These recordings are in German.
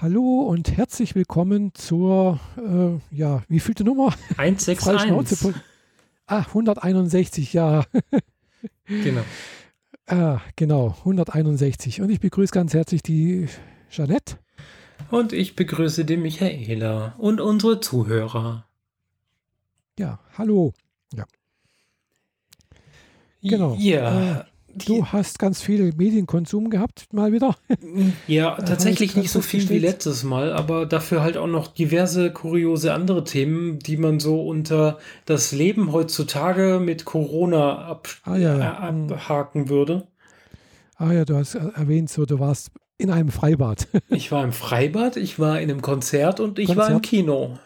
Hallo und herzlich willkommen zur, äh, ja, wie vielte Nummer? 161. ah, 161, ja. genau. Ah, genau, 161. Und ich begrüße ganz herzlich die Jeanette. Und ich begrüße die Michaela und unsere Zuhörer. Ja, hallo. Ja. Genau. Ja. Äh, Du hast ganz viel Medienkonsum gehabt, mal wieder. Ja, tatsächlich nicht so viel wie letztes Mal, aber dafür halt auch noch diverse kuriose andere Themen, die man so unter das Leben heutzutage mit Corona ab ah, ja, ja. Äh, abhaken würde. Ah ja, du hast erwähnt, so du warst in einem Freibad. ich war im Freibad, ich war in einem Konzert und ich Konzert? war im Kino.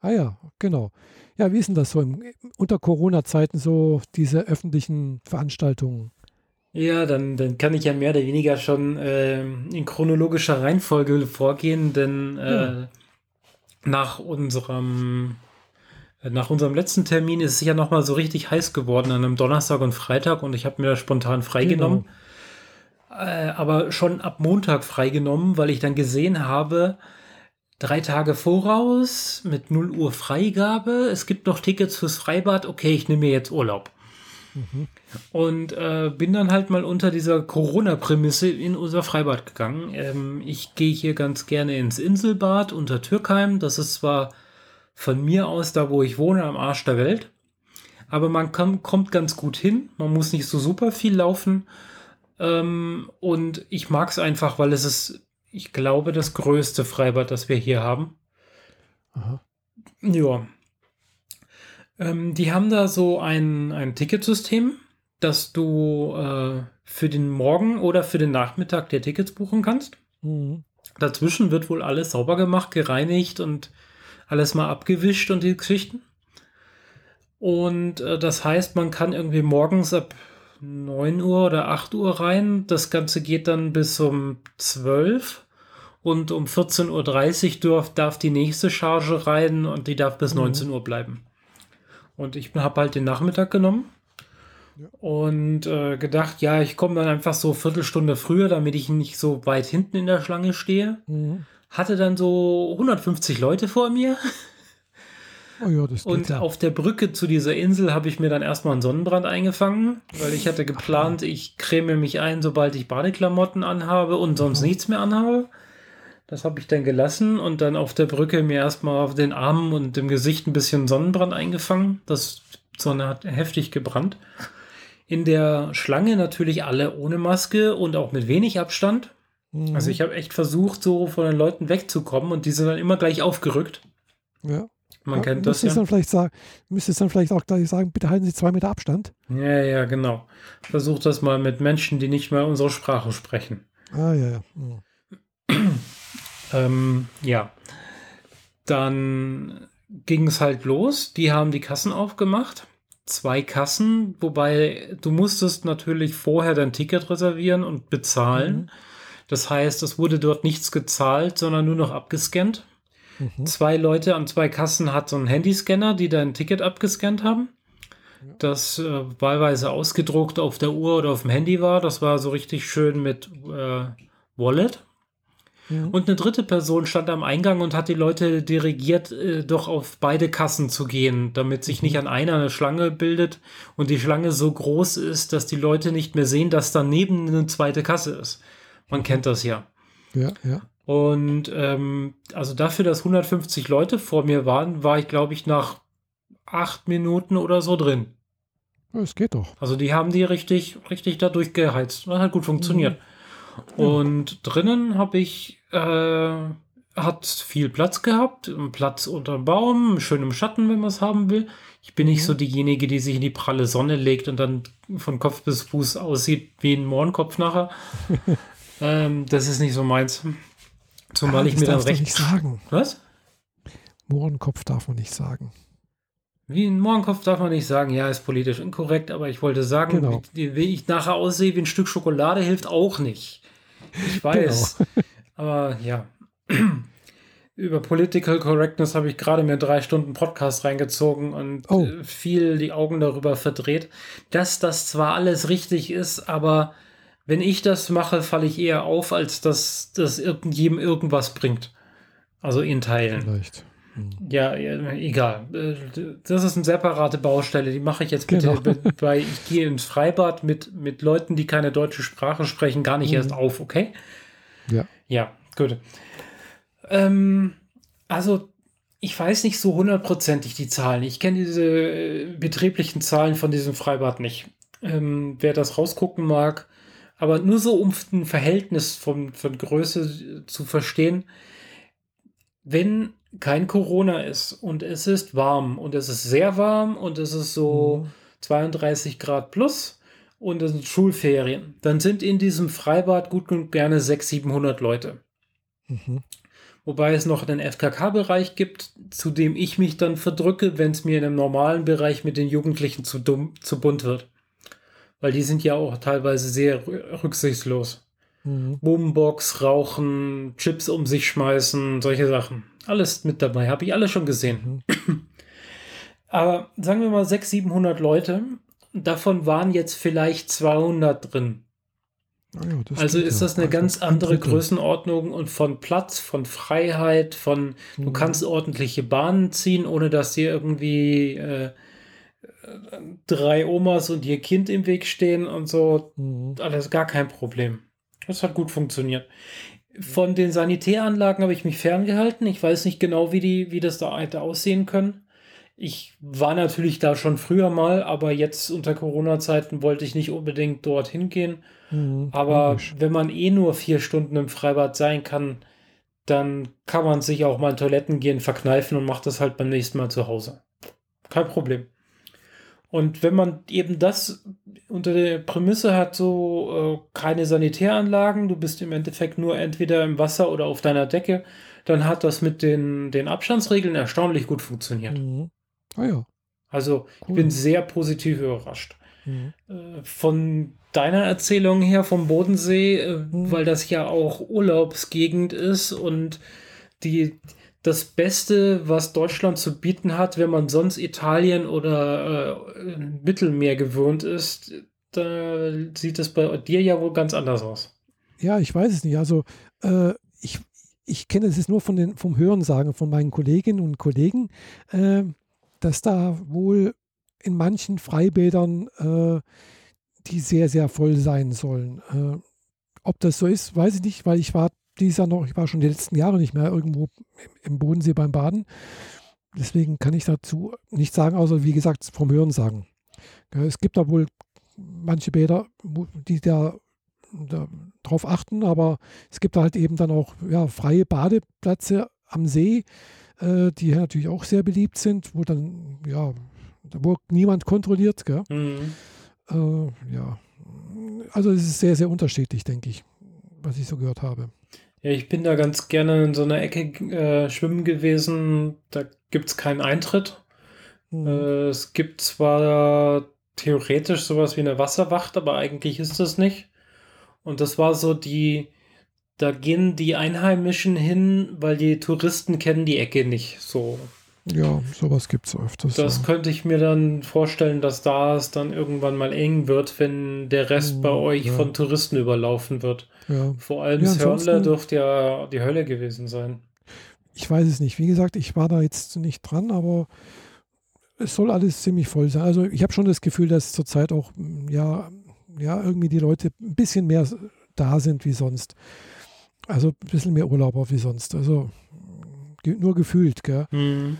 Ah ja, genau. Ja, wie ist denn das so im, unter Corona-Zeiten so, diese öffentlichen Veranstaltungen? Ja, dann, dann kann ich ja mehr oder weniger schon äh, in chronologischer Reihenfolge vorgehen, denn äh, ja. nach unserem äh, nach unserem letzten Termin ist es ja nochmal so richtig heiß geworden an einem Donnerstag und Freitag und ich habe mir da spontan freigenommen. Genau. Äh, aber schon ab Montag freigenommen, weil ich dann gesehen habe, drei Tage voraus mit 0 Uhr Freigabe, es gibt noch Tickets fürs Freibad, okay, ich nehme mir jetzt Urlaub. Mhm. Und äh, bin dann halt mal unter dieser Corona-Prämisse in unser Freibad gegangen. Ähm, ich gehe hier ganz gerne ins Inselbad unter Türkheim. Das ist zwar von mir aus da, wo ich wohne, am Arsch der Welt. Aber man kann, kommt ganz gut hin. Man muss nicht so super viel laufen. Ähm, und ich mag es einfach, weil es ist, ich glaube, das größte Freibad, das wir hier haben. Aha. Ja. Ähm, die haben da so ein, ein Ticketsystem, dass du äh, für den Morgen oder für den Nachmittag der Tickets buchen kannst. Mhm. Dazwischen wird wohl alles sauber gemacht, gereinigt und alles mal abgewischt und die Geschichten. Und äh, das heißt, man kann irgendwie morgens ab 9 Uhr oder 8 Uhr rein. Das Ganze geht dann bis um 12 und um 14.30 Uhr darf, darf die nächste Charge rein und die darf bis mhm. 19 Uhr bleiben. Und ich habe halt den Nachmittag genommen ja. und äh, gedacht, ja, ich komme dann einfach so Viertelstunde früher, damit ich nicht so weit hinten in der Schlange stehe. Mhm. Hatte dann so 150 Leute vor mir. Oh ja, und ja. auf der Brücke zu dieser Insel habe ich mir dann erstmal einen Sonnenbrand eingefangen, weil ich hatte geplant, ich creme mich ein, sobald ich Badeklamotten anhabe und sonst mhm. nichts mehr anhabe. Das habe ich dann gelassen und dann auf der Brücke mir erstmal auf den Armen und dem Gesicht ein bisschen Sonnenbrand eingefangen. Das Sonne hat heftig gebrannt. In der Schlange natürlich alle ohne Maske und auch mit wenig Abstand. Mhm. Also ich habe echt versucht, so von den Leuten wegzukommen und die sind dann immer gleich aufgerückt. Ja. Man ja, kennt das ja. Dann vielleicht sagen, müsste es dann vielleicht auch gleich sagen, bitte halten Sie zwei Meter Abstand. Ja, ja, genau. Versucht das mal mit Menschen, die nicht mehr unsere Sprache sprechen. Ah, ja, ja. Mhm. Ähm, ja. Dann ging es halt los. Die haben die Kassen aufgemacht. Zwei Kassen, wobei du musstest natürlich vorher dein Ticket reservieren und bezahlen. Mhm. Das heißt, es wurde dort nichts gezahlt, sondern nur noch abgescannt. Mhm. Zwei Leute an zwei Kassen hat so einen Handyscanner, die dein Ticket abgescannt haben. Das äh, wahlweise ausgedruckt auf der Uhr oder auf dem Handy war. Das war so richtig schön mit äh, Wallet. Mhm. Und eine dritte Person stand am Eingang und hat die Leute dirigiert, äh, doch auf beide Kassen zu gehen, damit sich nicht mhm. an einer eine Schlange bildet und die Schlange so groß ist, dass die Leute nicht mehr sehen, dass daneben eine zweite Kasse ist. Man kennt das ja. Ja, ja. Und ähm, also dafür, dass 150 Leute vor mir waren, war ich, glaube ich, nach acht Minuten oder so drin. Es geht doch. Also die haben die richtig, richtig da durchgeheizt. Das hat gut funktioniert. Mhm. Und drinnen habe ich, äh, hat viel Platz gehabt, Platz unter dem Baum, schön im Schatten, wenn man es haben will. Ich bin nicht so mhm. diejenige, die sich in die pralle Sonne legt und dann von Kopf bis Fuß aussieht wie ein Mohrenkopf nachher. ähm, das ist nicht so meins. Zumal ah, ich mir dann recht. nicht sagen. Was? Mohrenkopf darf man nicht sagen. Wie ein Mohrenkopf darf man nicht sagen, ja, ist politisch inkorrekt, aber ich wollte sagen, genau. wie, wie, ich nachher aussehe wie ein Stück Schokolade, hilft auch nicht. Ich weiß. Genau. Aber ja. Über Political Correctness habe ich gerade mir drei Stunden Podcast reingezogen und oh. Äh, viel die Augen darüber verdreht, dass das zwar alles richtig ist, aber wenn ich das mache, falle ich eher auf, als dass das irgendjemandem irgendwas bringt. Also in Teilen. Vielleicht. Hm. Ja, ja, egal. Äh, das ist eine separate Baustelle. Die mache ich jetzt bitte, genau. weil ich gehe ins Freibad mit, mit Leuten, die keine deutsche Sprache sprechen, gar nicht mhm. erst auf, okay? Ja. Ja, gut. Ähm, also, ich weiß nicht so hundertprozentig die Zahlen. Ich kenne diese äh, betrieblichen Zahlen von diesem Freibad nicht. Ähm, wer das rausgucken mag, aber nur so, um ein Verhältnis von, von Größe zu verstehen. Wenn kein Corona ist und es ist warm und es ist sehr warm und es ist so mhm. 32 Grad plus und es sind Schulferien, dann sind in diesem Freibad gut und gerne 600, 700 Leute. Mhm. Wobei es noch einen FKK-Bereich gibt, zu dem ich mich dann verdrücke, wenn es mir in einem normalen Bereich mit den Jugendlichen zu dumm, zu bunt wird. Weil die sind ja auch teilweise sehr rücksichtslos. Mhm. Boombox, rauchen, Chips um sich schmeißen, solche Sachen. Alles mit dabei, habe ich alles schon gesehen. Mhm. Aber sagen wir mal 600, 700 Leute, davon waren jetzt vielleicht 200 drin. Ah ja, also ist das eine also ganz andere Größenordnung und von Platz, von Freiheit, von mhm. du kannst ordentliche Bahnen ziehen, ohne dass dir irgendwie äh, drei Omas und ihr Kind im Weg stehen und so. Mhm. Alles gar kein Problem. Das hat gut funktioniert. Von den Sanitäranlagen habe ich mich ferngehalten. Ich weiß nicht genau, wie, die, wie das da hätte aussehen können. Ich war natürlich da schon früher mal, aber jetzt unter Corona-Zeiten wollte ich nicht unbedingt dorthin gehen. Mhm, aber logisch. wenn man eh nur vier Stunden im Freibad sein kann, dann kann man sich auch mal in Toiletten gehen, verkneifen und macht das halt beim nächsten Mal zu Hause. Kein Problem. Und wenn man eben das unter der Prämisse hat, so äh, keine Sanitäranlagen, du bist im Endeffekt nur entweder im Wasser oder auf deiner Decke, dann hat das mit den, den Abstandsregeln erstaunlich gut funktioniert. Mhm. Ah ja. Also cool. ich bin sehr positiv überrascht. Mhm. Äh, von deiner Erzählung her vom Bodensee, äh, mhm. weil das ja auch Urlaubsgegend ist und die, das Beste, was Deutschland zu bieten hat, wenn man sonst Italien oder äh, Mittelmeer gewöhnt ist, da sieht es bei dir ja wohl ganz anders aus. Ja, ich weiß es nicht. Also äh, ich, ich kenne es jetzt nur von den, vom Hörensagen von meinen Kolleginnen und Kollegen, äh, dass da wohl in manchen Freibädern äh, die sehr, sehr voll sein sollen. Äh, ob das so ist, weiß ich nicht, weil ich war dieses Jahr noch, ich war schon die letzten Jahre nicht mehr irgendwo im Bodensee beim Baden. Deswegen kann ich dazu nichts sagen, außer wie gesagt vom Hören sagen. Es gibt da wohl manche Bäder, die da, da achten, aber es gibt halt eben dann auch ja, freie Badeplätze am See, äh, die natürlich auch sehr beliebt sind, wo dann, ja, wo niemand kontrolliert. Gell? Mhm. Äh, ja, also es ist sehr, sehr unterschiedlich, denke ich, was ich so gehört habe. Ja, ich bin da ganz gerne in so einer Ecke äh, schwimmen gewesen. Da gibt es keinen Eintritt. Mhm. Äh, es gibt zwar theoretisch sowas wie eine Wasserwacht, aber eigentlich ist das nicht. Und das war so die, da gehen die Einheimischen hin, weil die Touristen kennen die Ecke nicht so. Ja, sowas gibt es öfters. Das ja. könnte ich mir dann vorstellen, dass da es dann irgendwann mal eng wird, wenn der Rest bei euch ja. von Touristen überlaufen wird. Ja. Vor allem ja, Hörnle dürfte ja die Hölle gewesen sein. Ich weiß es nicht. Wie gesagt, ich war da jetzt nicht dran, aber es soll alles ziemlich voll sein. Also ich habe schon das Gefühl, dass zurzeit auch ja, ja irgendwie die Leute ein bisschen mehr da sind wie sonst. Also ein bisschen mehr Urlauber wie sonst. Also nur gefühlt, gell? Mhm.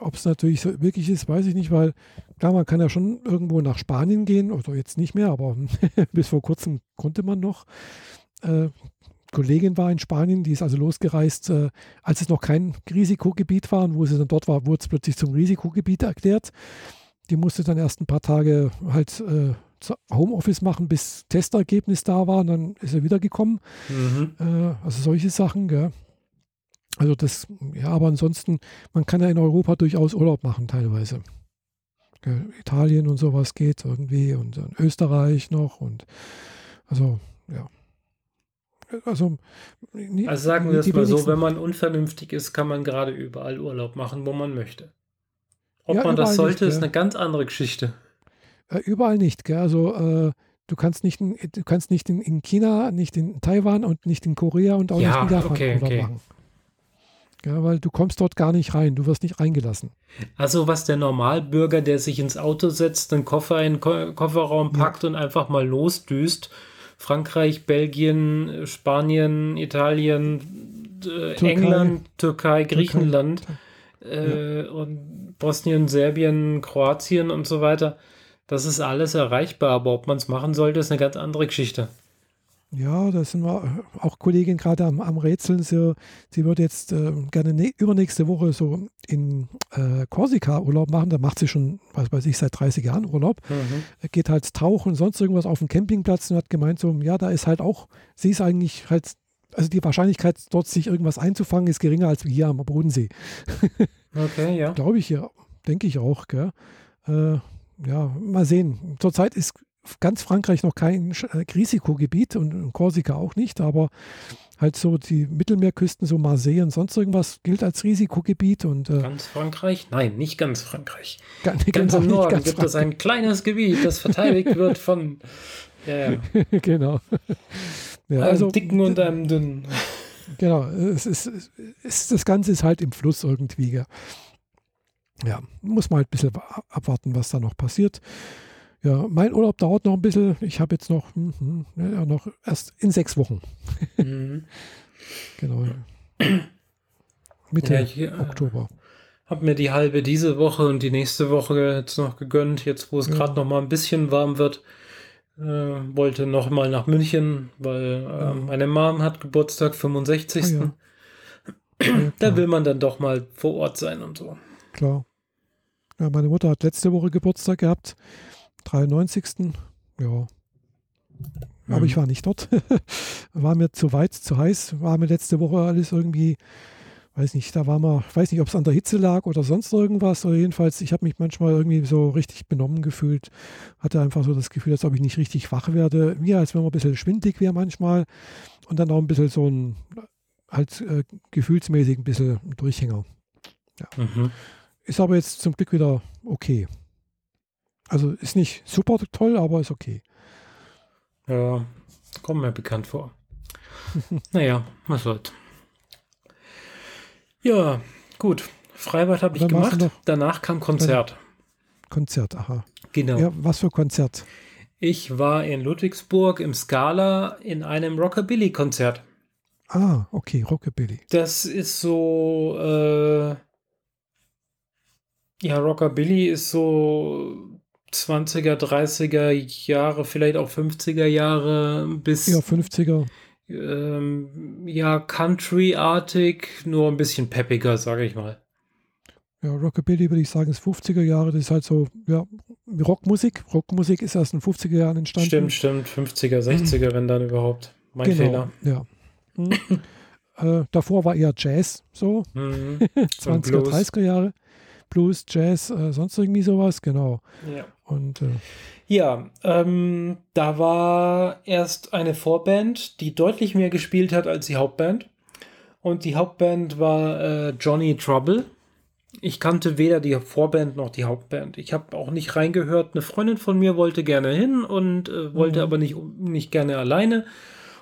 Ob es natürlich so wirklich ist, weiß ich nicht, weil klar, man kann ja schon irgendwo nach Spanien gehen, oder jetzt nicht mehr, aber bis vor kurzem konnte man noch. Äh, Kollegin war in Spanien, die ist also losgereist, äh, als es noch kein Risikogebiet war und wo sie dann dort war, wurde es plötzlich zum Risikogebiet erklärt. Die musste dann erst ein paar Tage halt äh, Homeoffice machen, bis Testergebnis da war und dann ist er wiedergekommen. Mhm. Äh, also solche Sachen, gell. Also das, ja, aber ansonsten, man kann ja in Europa durchaus Urlaub machen teilweise. Italien und sowas geht irgendwie und Österreich noch und also ja. Also, also sagen wir es mal so, wenn man unvernünftig ist, kann man gerade überall Urlaub machen, wo man möchte. Ob ja, man das sollte, nicht, ist eine ganz andere Geschichte. Äh, überall nicht. Gell? Also äh, du kannst nicht, in, du kannst nicht in, in, China, nicht in Taiwan und nicht in Korea und auch ja, nicht in Japan okay, okay. machen. Ja, weil du kommst dort gar nicht rein, du wirst nicht reingelassen. Also was der Normalbürger, der sich ins Auto setzt, einen Koffer in den Ko Kofferraum packt ja. und einfach mal losdüst, Frankreich, Belgien, Spanien, Italien, äh, Türkei. England, Türkei, Griechenland Türkei. Äh, und Bosnien, Serbien, Kroatien und so weiter. Das ist alles erreichbar, aber ob man es machen sollte, ist eine ganz andere Geschichte. Ja, da sind wir äh, auch Kollegin gerade am, am Rätseln. Sie, sie würde jetzt äh, gerne ne, übernächste Woche so in äh, Korsika Urlaub machen. Da macht sie schon, was weiß ich, seit 30 Jahren Urlaub. Mhm. Geht halt tauchen und sonst irgendwas auf dem Campingplatz und hat gemeint, so, ja, da ist halt auch, sie ist eigentlich halt, also die Wahrscheinlichkeit, dort sich irgendwas einzufangen, ist geringer als hier am Bodensee. okay, ja. Glaube ich ja, denke ich auch, gell. Äh, ja, mal sehen. Zurzeit ist ganz Frankreich noch kein äh, Risikogebiet und Korsika auch nicht, aber halt so die Mittelmeerküsten, so Marseille und sonst irgendwas gilt als Risikogebiet. Und, äh, ganz Frankreich? Nein, nicht ganz Frankreich. Ganz, ganz genau, im Norden ganz gibt Frankreich. es ein kleines Gebiet, das verteidigt wird von. Ja, ja. genau. Ja, einem also, dicken und einem dünnen. Genau, es ist, es, das Ganze ist halt im Fluss irgendwie. Ja. Ja, muss man halt ein bisschen abwarten, was da noch passiert. Ja, mein Urlaub dauert noch ein bisschen. Ich habe jetzt noch, hm, hm, ja, noch erst in sechs Wochen. Mhm. genau. Mitte ja, ich, äh, Oktober. Habe mir die halbe diese Woche und die nächste Woche jetzt noch gegönnt, jetzt wo es ja. gerade noch mal ein bisschen warm wird. Äh, wollte noch mal nach München, weil äh, meine Mom hat Geburtstag, 65. Ah, ja. da will man dann doch mal vor Ort sein und so. Klar. Ja, meine Mutter hat letzte Woche Geburtstag gehabt. 93. Ja. Aber mhm. ich war nicht dort. war mir zu weit, zu heiß. War mir letzte Woche alles irgendwie, weiß nicht, da war mal, weiß nicht, ob es an der Hitze lag oder sonst irgendwas. Oder jedenfalls, ich habe mich manchmal irgendwie so richtig benommen gefühlt. Hatte einfach so das Gefühl, als ob ich nicht richtig wach werde. Mir, als wenn man ein bisschen schwindig wäre manchmal. Und dann auch ein bisschen so ein, halt äh, gefühlsmäßig ein bisschen Durchhänger. Ja. Mhm. Ist aber jetzt zum Glück wieder okay. Also ist nicht super toll, aber ist okay. Ja, kommt mir bekannt vor. naja, was soll's. Ja, gut. Freibad habe ich gemacht. Danach kam Konzert. Konzert, aha. Genau. Ja, was für Konzert? Ich war in Ludwigsburg im Scala in einem Rockabilly-Konzert. Ah, okay, Rockabilly. Das ist so, äh, ja, Rockabilly ist so 20er, 30er Jahre, vielleicht auch 50er Jahre bis. Ja, 50er. Ähm, ja, Country-artig, nur ein bisschen peppiger, sage ich mal. Ja, Rockabilly würde ich sagen, ist 50er Jahre. Das ist halt so, ja, Rockmusik. Rockmusik ist erst in den 50er Jahren entstanden. Stimmt, stimmt. 50er, 60er, wenn dann überhaupt. Mein genau, Fehler. Ja. Äh, davor war eher Jazz, so. Mhm. 20er, 30er Jahre. Blues, Jazz, äh, sonst irgendwie sowas, genau. Ja. Und äh, ja, ähm, da war erst eine Vorband, die deutlich mehr gespielt hat als die Hauptband. Und die Hauptband war äh, Johnny Trouble. Ich kannte weder die Vorband noch die Hauptband. Ich habe auch nicht reingehört. Eine Freundin von mir wollte gerne hin und äh, wollte mhm. aber nicht, nicht gerne alleine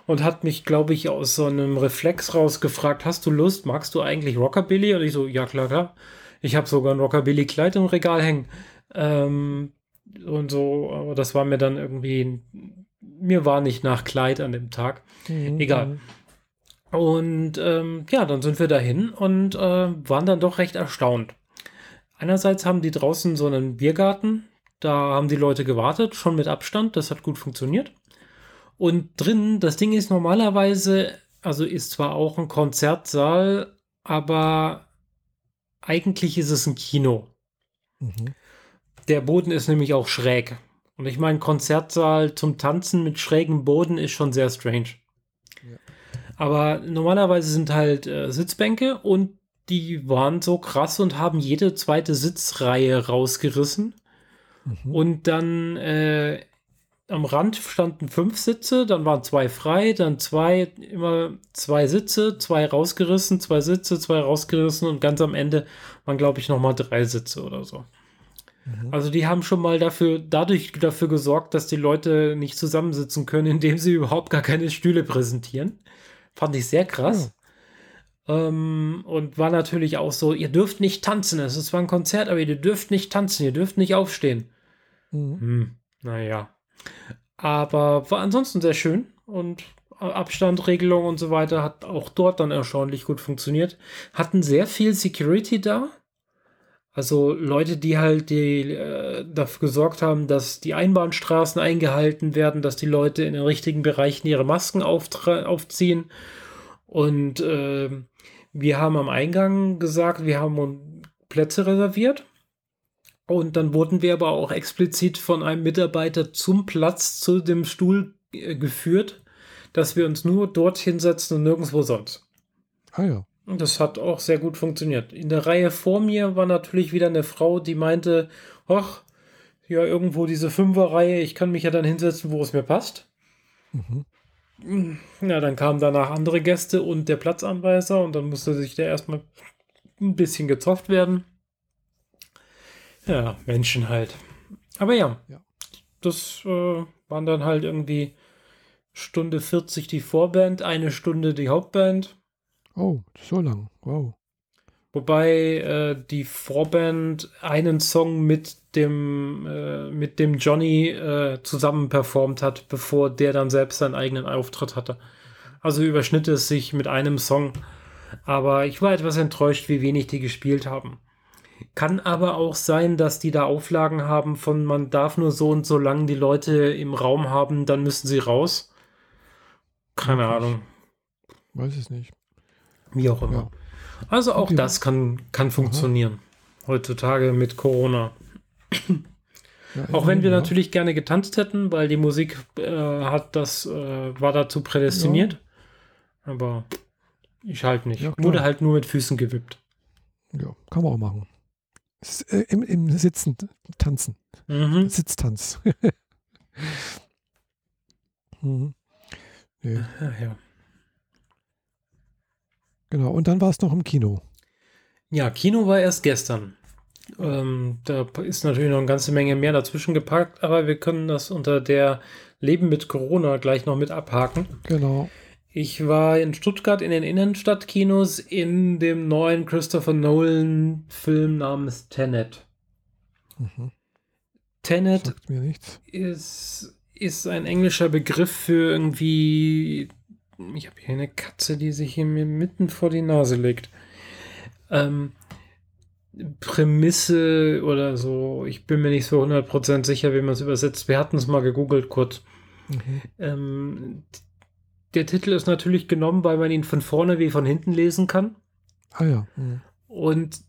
und hat mich, glaube ich, aus so einem Reflex raus gefragt, hast du Lust, magst du eigentlich Rockabilly? Und ich so, ja klar, klar. Ich habe sogar ein Rockabilly-Kleid im Regal hängen. Ähm, und so, aber das war mir dann irgendwie, mir war nicht nach Kleid an dem Tag. Mhm. Egal. Mhm. Und ähm, ja, dann sind wir dahin und äh, waren dann doch recht erstaunt. Einerseits haben die draußen so einen Biergarten, da haben die Leute gewartet, schon mit Abstand, das hat gut funktioniert. Und drinnen, das Ding ist normalerweise, also ist zwar auch ein Konzertsaal, aber eigentlich ist es ein Kino. Mhm. Der Boden ist nämlich auch schräg. Und ich meine, Konzertsaal zum Tanzen mit schrägem Boden ist schon sehr strange. Ja. Aber normalerweise sind halt äh, Sitzbänke und die waren so krass und haben jede zweite Sitzreihe rausgerissen. Mhm. Und dann äh, am Rand standen fünf Sitze, dann waren zwei frei, dann zwei, immer zwei Sitze, zwei rausgerissen, zwei Sitze, zwei rausgerissen und ganz am Ende waren, glaube ich, nochmal drei Sitze oder so. Mhm. Also die haben schon mal dafür, dadurch dafür gesorgt, dass die Leute nicht zusammensitzen können, indem sie überhaupt gar keine Stühle präsentieren. Fand ich sehr krass. Ja. Ähm, und war natürlich auch so, ihr dürft nicht tanzen. Es ist zwar ein Konzert, aber ihr dürft nicht tanzen, ihr dürft nicht aufstehen. Mhm. Hm, naja. Aber war ansonsten sehr schön und Abstandregelung und so weiter hat auch dort dann erstaunlich gut funktioniert. Hatten sehr viel Security da. Also Leute, die halt die, äh, dafür gesorgt haben, dass die Einbahnstraßen eingehalten werden, dass die Leute in den richtigen Bereichen ihre Masken aufziehen. Und äh, wir haben am Eingang gesagt, wir haben Plätze reserviert. Und dann wurden wir aber auch explizit von einem Mitarbeiter zum Platz zu dem Stuhl äh, geführt, dass wir uns nur dort hinsetzen und nirgendwo sonst. Ah ja. Das hat auch sehr gut funktioniert. In der Reihe vor mir war natürlich wieder eine Frau, die meinte, ach, ja, irgendwo diese Fünferreihe, ich kann mich ja dann hinsetzen, wo es mir passt. Mhm. Ja, dann kamen danach andere Gäste und der Platzanweiser und dann musste sich der erstmal ein bisschen gezofft werden. Ja, Menschen halt. Aber ja, ja. das äh, waren dann halt irgendwie Stunde 40 die Vorband, eine Stunde die Hauptband. Oh, so lang. Wow. Wobei äh, die Vorband einen Song mit dem, äh, mit dem Johnny äh, zusammen performt hat, bevor der dann selbst seinen eigenen Auftritt hatte. Also überschnitt es sich mit einem Song. Aber ich war etwas enttäuscht, wie wenig die gespielt haben. Kann aber auch sein, dass die da Auflagen haben von man darf nur so und so lange die Leute im Raum haben, dann müssen sie raus. Keine Ahnung. Weiß es nicht. Wie auch immer. Ja. Also auch okay. das kann, kann funktionieren. Aha. Heutzutage mit Corona. Ja, auch wenn wir ja. natürlich gerne getanzt hätten, weil die Musik äh, hat das, äh, war dazu prädestiniert. Aber ich halt nicht. Wurde halt nur mit Füßen gewippt. Ja, kann man auch machen. Äh, Im, Im Sitzen tanzen. Mhm. Sitztanz. mhm. nee. ja. Genau, und dann war es noch im Kino. Ja, Kino war erst gestern. Ähm, da ist natürlich noch eine ganze Menge mehr dazwischen gepackt, aber wir können das unter der Leben mit Corona gleich noch mit abhaken. Genau. Ich war in Stuttgart in den Innenstadtkinos in dem neuen Christopher Nolan-Film namens Tenet. Mhm. Tenet Ist, ist ein englischer Begriff für irgendwie ich habe hier eine Katze, die sich hier mir mitten vor die Nase legt. Ähm, Prämisse oder so, ich bin mir nicht so 100% sicher, wie man es übersetzt. Wir hatten es mal gegoogelt kurz. Mhm. Ähm, der Titel ist natürlich genommen, weil man ihn von vorne wie von hinten lesen kann. Ah ja. Mhm. Und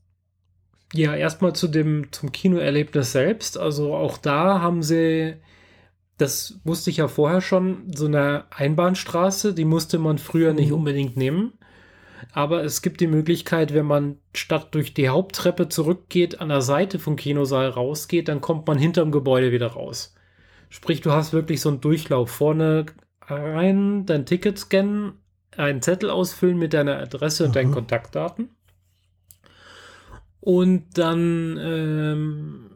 ja, erstmal zu dem, zum Kinoerlebnis selbst. Also auch da haben sie das wusste ich ja vorher schon, so eine Einbahnstraße, die musste man früher nicht mhm. unbedingt nehmen. Aber es gibt die Möglichkeit, wenn man statt durch die Haupttreppe zurückgeht, an der Seite vom Kinosaal rausgeht, dann kommt man hinterm Gebäude wieder raus. Sprich, du hast wirklich so einen Durchlauf. Vorne rein, dein Ticket scannen, einen Zettel ausfüllen mit deiner Adresse und deinen Kontaktdaten. Und dann ähm,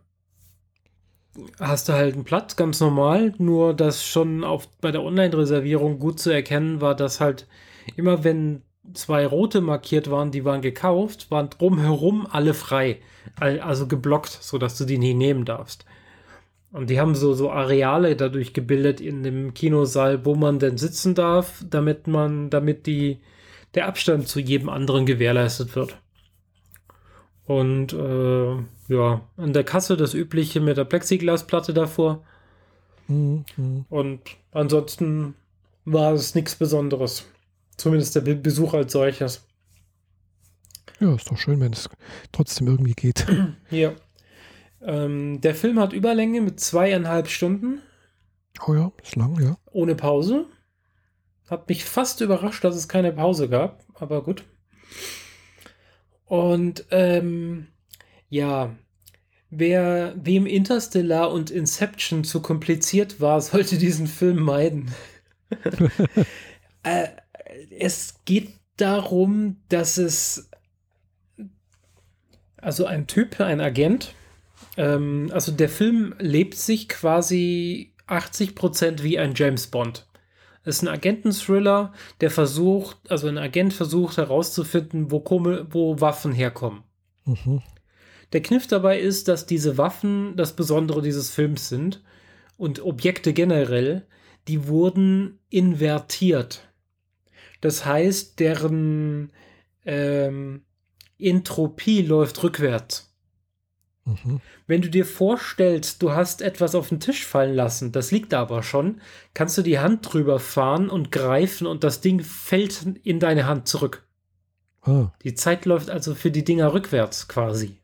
hast du halt einen Platz, ganz normal, nur dass schon auf, bei der Online-Reservierung gut zu erkennen war, dass halt immer wenn zwei rote markiert waren, die waren gekauft, waren drumherum alle frei, also geblockt, sodass du die nie nehmen darfst. Und die haben so, so Areale dadurch gebildet in dem Kinosaal, wo man denn sitzen darf, damit man, damit die, der Abstand zu jedem anderen gewährleistet wird. Und äh, ja, an der Kasse das übliche mit der Plexiglasplatte davor. Mhm. Und ansonsten war es nichts Besonderes. Zumindest der Besuch als solches. Ja, ist doch schön, wenn es trotzdem irgendwie geht. Ja. Ähm, der Film hat Überlänge mit zweieinhalb Stunden. Oh ja, ist lang, ja. Ohne Pause. Hat mich fast überrascht, dass es keine Pause gab, aber gut. Und ähm, ja, wer wem Interstellar und Inception zu kompliziert war, sollte diesen Film meiden. äh, es geht darum, dass es also ein Typ, ein Agent, Ähm, also der Film lebt sich quasi 80% wie ein James Bond. Es ist ein Agenten-Thriller, der versucht, also ein Agent versucht herauszufinden, wo, wo Waffen herkommen. Mhm. Der Kniff dabei ist, dass diese Waffen das Besondere dieses Films sind und Objekte generell, die wurden invertiert. Das heißt, deren ähm, Entropie läuft rückwärts. Mhm. Wenn du dir vorstellst, du hast etwas auf den Tisch fallen lassen, das liegt da aber schon, kannst du die Hand drüber fahren und greifen und das Ding fällt in deine Hand zurück. Ah. Die Zeit läuft also für die Dinger rückwärts quasi.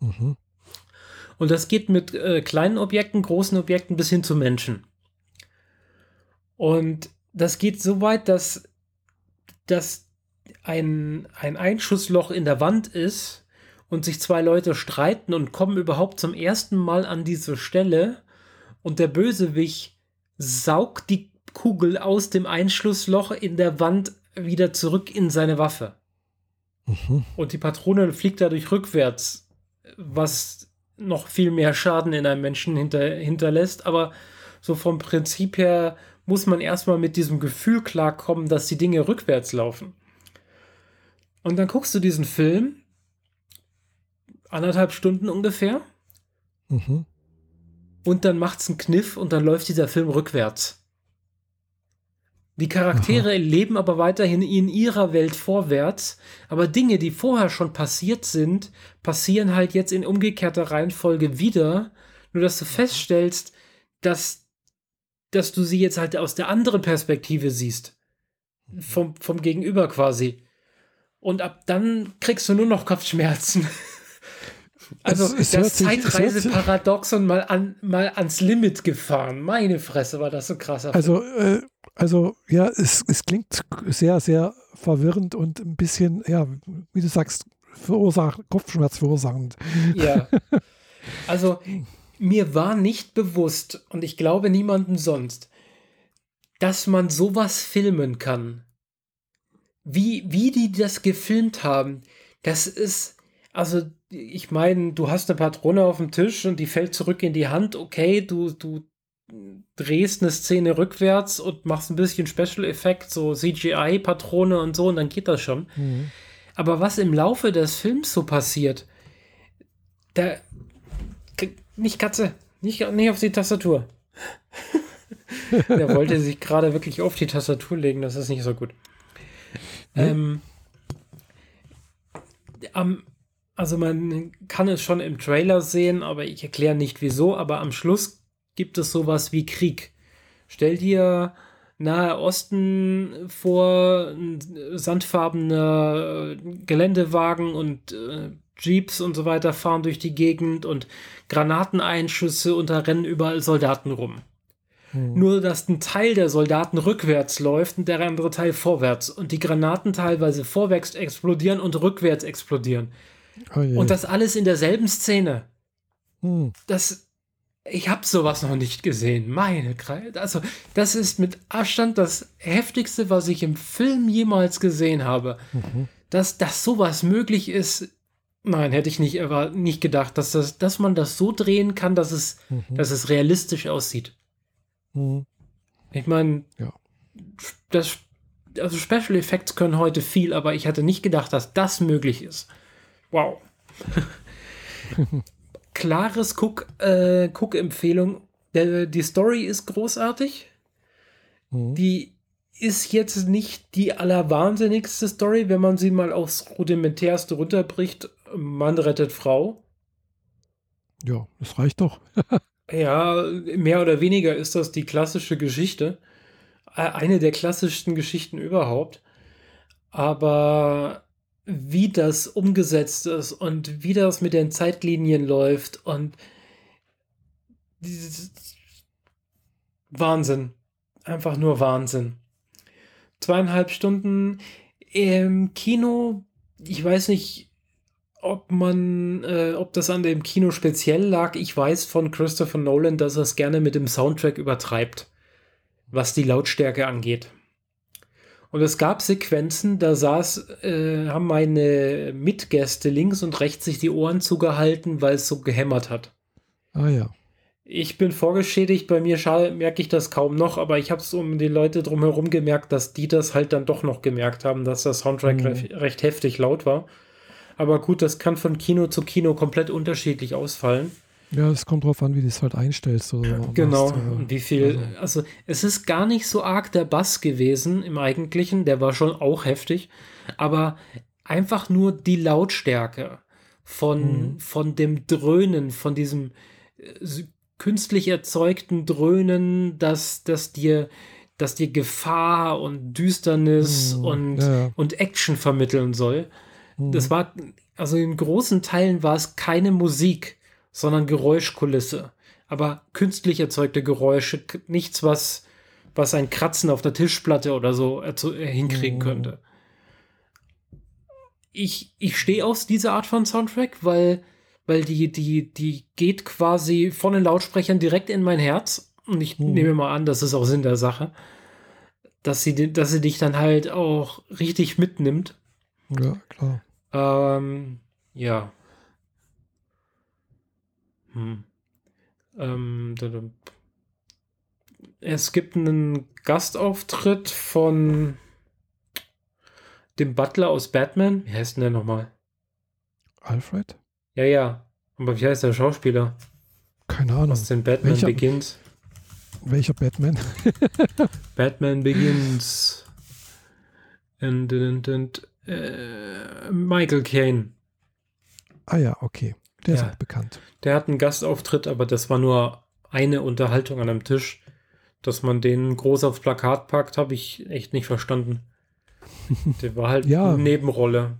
Mhm. Und das geht mit äh, kleinen Objekten, großen Objekten bis hin zu Menschen. Und das geht so weit, dass, dass ein, ein Einschussloch in der Wand ist und sich zwei Leute streiten und kommen überhaupt zum ersten Mal an diese Stelle und der Bösewicht saugt die Kugel aus dem Einschlussloch in der Wand wieder zurück in seine Waffe. Mhm. Und die Patrone fliegt dadurch rückwärts, was noch viel mehr Schaden in einem Menschen hinter, hinterlässt. Aber so vom Prinzip her muss man erstmal mit diesem Gefühl klarkommen, dass die Dinge rückwärts laufen. Und dann guckst du diesen Film, anderthalb Stunden ungefähr, mhm. und dann macht es einen Kniff und dann läuft dieser Film rückwärts. Die Charaktere Aha. leben aber weiterhin in ihrer Welt vorwärts, aber Dinge, die vorher schon passiert sind, passieren halt jetzt in umgekehrter Reihenfolge wieder, nur dass du feststellst, dass, dass du sie jetzt halt aus der anderen Perspektive siehst. Vom, vom Gegenüber quasi. Und ab dann kriegst du nur noch Kopfschmerzen. Also es, es das Zeitreiseparadoxon mal, an, mal ans Limit gefahren. Meine Fresse, war das so krass. Also, äh, also ja, es, es klingt sehr, sehr verwirrend und ein bisschen, ja, wie du sagst, verursach, Kopfschmerz verursachend. Ja. Also mir war nicht bewusst, und ich glaube niemandem sonst, dass man sowas filmen kann. Wie, wie die das gefilmt haben, das ist, also ich meine, du hast eine Patrone auf dem Tisch und die fällt zurück in die Hand, okay, du, du drehst eine Szene rückwärts und machst ein bisschen Special Effekt, so CGI-Patrone und so, und dann geht das schon. Mhm. Aber was im Laufe des Films so passiert, da. Nicht Katze, nicht, nicht auf die Tastatur. Der wollte sich gerade wirklich auf die Tastatur legen, das ist nicht so gut. Mhm. Ähm, am, also man kann es schon im Trailer sehen, aber ich erkläre nicht wieso, aber am Schluss gibt es sowas wie Krieg. Stell dir Nahe Osten vor, sandfarbene Geländewagen und äh, Jeeps und so weiter fahren durch die Gegend und Granateneinschüsse und da rennen überall Soldaten rum. Hm. Nur, dass ein Teil der Soldaten rückwärts läuft und der andere Teil vorwärts und die Granaten teilweise vorwärts explodieren und rückwärts explodieren. Oh und das alles in derselben Szene. Hm. Das ich habe sowas noch nicht gesehen. Meine Kreide. Also, das ist mit Abstand das heftigste, was ich im Film jemals gesehen habe. Mhm. Dass, dass sowas möglich ist, nein, hätte ich nicht, aber nicht gedacht, dass, das, dass man das so drehen kann, dass es, mhm. dass es realistisch aussieht. Mhm. Ich meine, ja. das, also Special Effects können heute viel, aber ich hatte nicht gedacht, dass das möglich ist. Wow. klares äh, Guck-Empfehlung. die Story ist großartig. Mhm. Die ist jetzt nicht die allerwahnsinnigste Story, wenn man sie mal aufs Rudimentärste runterbricht. Mann rettet Frau. Ja, das reicht doch. ja, mehr oder weniger ist das die klassische Geschichte. Eine der klassischsten Geschichten überhaupt. Aber wie das umgesetzt ist und wie das mit den Zeitlinien läuft und Wahnsinn. Einfach nur Wahnsinn. Zweieinhalb Stunden im Kino. Ich weiß nicht, ob man, äh, ob das an dem Kino speziell lag. Ich weiß von Christopher Nolan, dass er es gerne mit dem Soundtrack übertreibt, was die Lautstärke angeht. Und es gab Sequenzen, da saß, äh, haben meine Mitgäste links und rechts sich die Ohren zugehalten, weil es so gehämmert hat. Ah ja. Ich bin vorgeschädigt, bei mir merke ich das kaum noch, aber ich habe es um die Leute drumherum gemerkt, dass die das halt dann doch noch gemerkt haben, dass der Soundtrack mhm. recht, recht heftig laut war. Aber gut, das kann von Kino zu Kino komplett unterschiedlich ausfallen. Ja, es kommt drauf an, wie du es halt einstellst. Oder genau, machst, und wie viel. Also. also, es ist gar nicht so arg der Bass gewesen im Eigentlichen, der war schon auch heftig, aber einfach nur die Lautstärke von, mhm. von dem Dröhnen, von diesem äh, künstlich erzeugten Dröhnen, dass, dass dir dass dir Gefahr und Düsternis mhm, und, ja. und Action vermitteln soll. Mhm. Das war, also in großen Teilen war es keine Musik, sondern Geräuschkulisse. Aber künstlich erzeugte Geräusche, nichts, was, was ein Kratzen auf der Tischplatte oder so hinkriegen mhm. könnte. Ich, ich stehe aus dieser Art von Soundtrack, weil weil die, die, die geht quasi von den Lautsprechern direkt in mein Herz. Und ich mhm. nehme mal an, das ist auch Sinn der Sache, dass sie, dass sie dich dann halt auch richtig mitnimmt. Ja, klar. Ähm, ja. Hm. Ähm, es gibt einen Gastauftritt von dem Butler aus Batman. Wie heißt denn der nochmal? Alfred? Ja, ja. Aber wie heißt der Schauspieler? Keine Ahnung. Aus den Batman welcher, Begins. Welcher Batman? Batman Begins. Und, und, und äh, Michael Caine. Ah ja, okay. Der ja. ist auch bekannt. Der hat einen Gastauftritt, aber das war nur eine Unterhaltung an einem Tisch. Dass man den groß aufs Plakat packt, habe ich echt nicht verstanden. Der war halt ja. eine Nebenrolle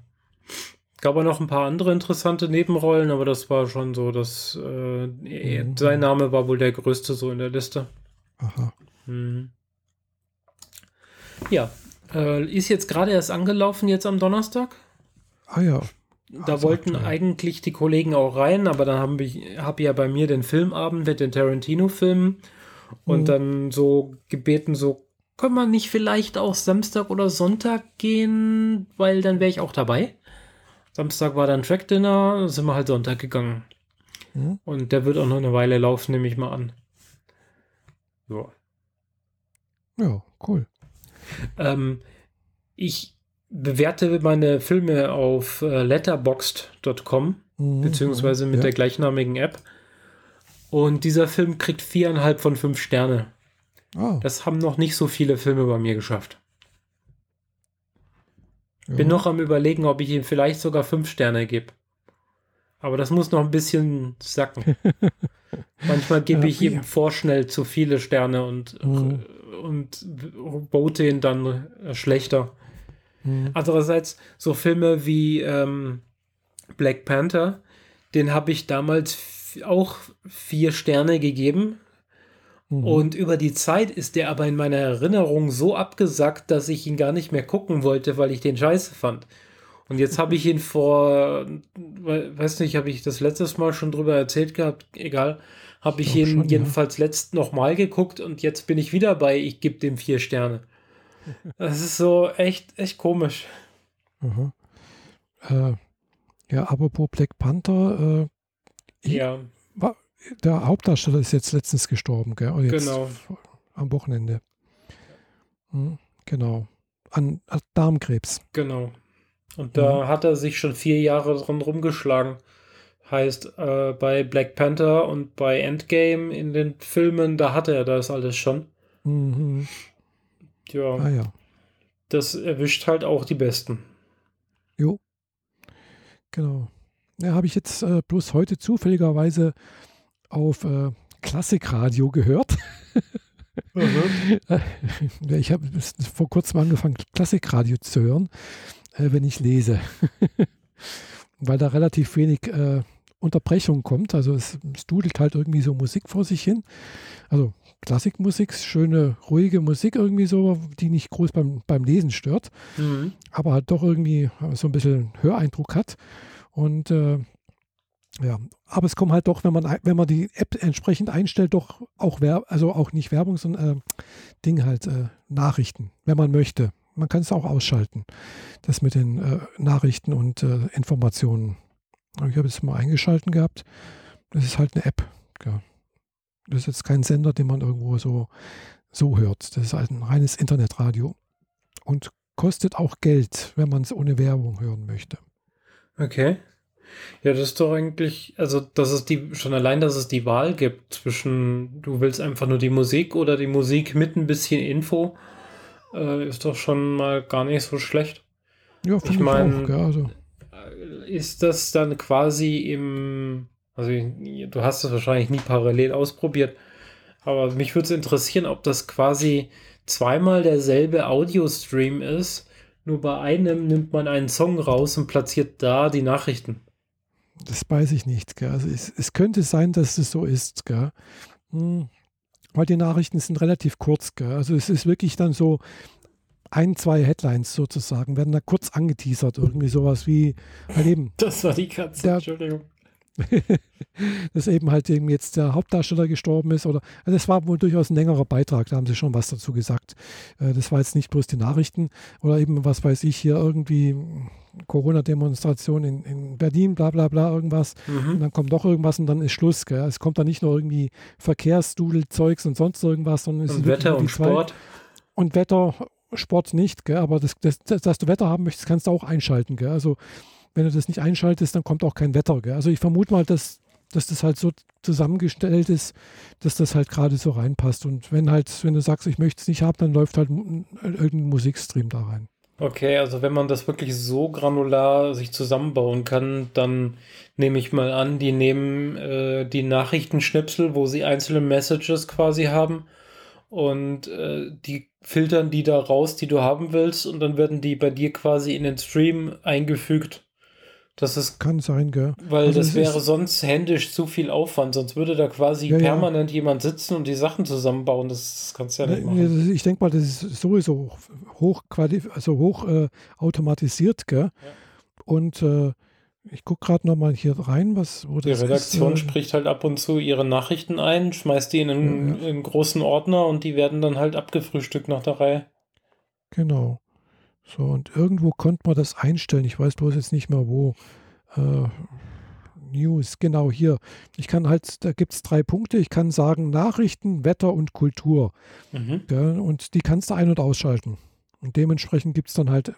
gab auch noch ein paar andere interessante Nebenrollen, aber das war schon so, dass äh, mhm. sein Name war wohl der größte so in der Liste. Aha. Mhm. Ja, äh, ist jetzt gerade erst angelaufen, jetzt am Donnerstag. Ah ja. Da also wollten aktuell. eigentlich die Kollegen auch rein, aber dann habe ich hab ja bei mir den Filmabend mit den Tarantino-Filmen und mhm. dann so gebeten, so können wir nicht vielleicht auch Samstag oder Sonntag gehen, weil dann wäre ich auch dabei. Samstag war dann Track Dinner, sind wir halt Sonntag gegangen. Mhm. Und der wird auch noch eine Weile laufen, nehme ich mal an. Ja. Ja, cool. Ähm, ich bewerte meine Filme auf äh, letterboxd.com, mhm, beziehungsweise mit ja. der gleichnamigen App. Und dieser Film kriegt viereinhalb von fünf Sterne. Oh. Das haben noch nicht so viele Filme bei mir geschafft. Ja. Bin noch am überlegen, ob ich ihm vielleicht sogar fünf Sterne gebe. Aber das muss noch ein bisschen sacken. Manchmal gebe ich ihm vorschnell zu viele Sterne und, mhm. und bote ihn dann schlechter. Mhm. Andererseits, so Filme wie ähm, Black Panther, den habe ich damals auch vier Sterne gegeben. Mhm. Und über die Zeit ist der aber in meiner Erinnerung so abgesackt, dass ich ihn gar nicht mehr gucken wollte, weil ich den scheiße fand. Und jetzt habe ich ihn vor, weiß nicht, habe ich das letztes Mal schon drüber erzählt gehabt, egal, habe ich ihn schon, jedenfalls ja. letzt nochmal geguckt und jetzt bin ich wieder bei, ich gebe dem vier Sterne. Das ist so echt, echt komisch. Mhm. Äh, ja, apropos Black Panther, äh, ja. War, der Hauptdarsteller ist jetzt letztens gestorben, gell? Jetzt genau. Am Wochenende. Hm, genau. An, an, Darmkrebs. Genau. Und da mhm. hat er sich schon vier Jahre dran rumgeschlagen. Heißt, äh, bei Black Panther und bei Endgame in den Filmen, da hatte er das alles schon. Mhm. Ja. Ah, ja. Das erwischt halt auch die Besten. Jo. Genau. Ja, habe ich jetzt äh, bloß heute zufälligerweise auf äh, Klassikradio gehört. Mhm. ich habe vor kurzem angefangen, Klassikradio zu hören, äh, wenn ich lese. Weil da relativ wenig äh, Unterbrechung kommt. Also es, es, dudelt halt irgendwie so Musik vor sich hin. Also Klassikmusik, schöne, ruhige Musik irgendwie so, die nicht groß beim, beim Lesen stört, mhm. aber halt doch irgendwie so ein bisschen Höreindruck hat. Und äh, ja, aber es kommt halt doch, wenn man, wenn man die App entsprechend einstellt, doch auch Werb, also auch nicht Werbung, sondern äh, Ding halt, äh, Nachrichten, wenn man möchte. Man kann es auch ausschalten, das mit den äh, Nachrichten und äh, Informationen. Ich habe es mal eingeschalten gehabt. Das ist halt eine App. Gell. Das ist jetzt kein Sender, den man irgendwo so, so hört. Das ist halt ein reines Internetradio und kostet auch Geld, wenn man es ohne Werbung hören möchte. Okay. Ja, das ist doch eigentlich, also dass es die, schon allein, dass es die Wahl gibt zwischen, du willst einfach nur die Musik oder die Musik mit ein bisschen Info, äh, ist doch schon mal gar nicht so schlecht. Ja, ich meine, also. ist das dann quasi im, also du hast es wahrscheinlich nie parallel ausprobiert, aber mich würde es interessieren, ob das quasi zweimal derselbe Audio-Stream ist, nur bei einem nimmt man einen Song raus und platziert da die Nachrichten. Das weiß ich nicht. Gell? Also es, es, könnte sein, dass es so ist. Gell? Hm. Weil die Nachrichten sind relativ kurz. Gell? Also es ist wirklich dann so ein, zwei Headlines sozusagen, werden da kurz angeteasert. Irgendwie sowas wie halt eben. Das war die Katze, der, Entschuldigung. dass eben halt eben jetzt der Hauptdarsteller gestorben ist. Oder also es war wohl durchaus ein längerer Beitrag, da haben sie schon was dazu gesagt. Äh, das war jetzt nicht bloß die Nachrichten oder eben, was weiß ich, hier irgendwie Corona-Demonstration in, in Berlin, bla bla bla, irgendwas. Mhm. Und dann kommt doch irgendwas und dann ist Schluss. Gell? Es kommt dann nicht nur irgendwie Verkehrsdudelzeugs und sonst irgendwas, sondern es und ist Wetter und Sport. Und Wetter, Sport nicht, gell? aber das, das, das, dass du Wetter haben möchtest, kannst du auch einschalten. Gell? Also wenn du das nicht einschaltest, dann kommt auch kein Wetter. Gell? Also ich vermute mal, dass, dass das halt so zusammengestellt ist, dass das halt gerade so reinpasst. Und wenn halt, wenn du sagst, ich möchte es nicht haben, dann läuft halt irgendein Musikstream da rein. Okay, also wenn man das wirklich so granular sich zusammenbauen kann, dann nehme ich mal an, die nehmen äh, die Nachrichtenschnipsel, wo sie einzelne Messages quasi haben und äh, die filtern die da raus, die du haben willst und dann werden die bei dir quasi in den Stream eingefügt das ist, Kann sein, gell? Weil also das wäre sonst händisch zu viel Aufwand. Sonst würde da quasi ja, permanent ja. jemand sitzen und die Sachen zusammenbauen. Das kannst du ja nicht machen. Ich denke mal, das ist sowieso hoch, also hoch äh, automatisiert, gell? Ja. Und äh, ich gucke gerade noch mal hier rein, was wo Die Redaktion ist, äh, spricht halt ab und zu ihre Nachrichten ein, schmeißt die in einen, in einen großen Ordner und die werden dann halt abgefrühstückt nach der Reihe. Genau. So, und irgendwo konnte man das einstellen. Ich weiß bloß jetzt nicht mehr wo. Äh, News, genau hier. Ich kann halt, da gibt es drei Punkte. Ich kann sagen Nachrichten, Wetter und Kultur. Mhm. Ja, und die kannst du ein- und ausschalten. Und dementsprechend gibt es dann halt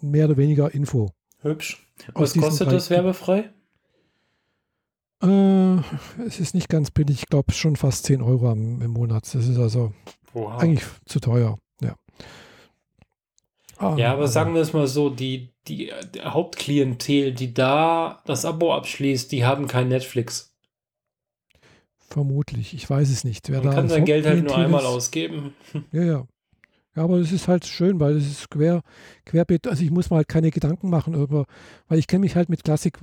mehr oder weniger Info. Hübsch. Was kostet das werbefrei? Äh, es ist nicht ganz billig. Ich glaube schon fast 10 Euro im, im Monat. Das ist also wow. eigentlich zu teuer. Ja. Ah, ja, aber, aber sagen wir es mal so, die, die, die Hauptklientel, die da das Abo abschließt, die haben kein Netflix. Vermutlich, ich weiß es nicht. Wer Man kann sein Geld halt nur einmal ausgeben. Ja, ja. Ja, aber es ist halt schön, weil es ist quer, querbeet. Also ich muss mir halt keine Gedanken machen über, weil ich kenne mich halt mit Klassik,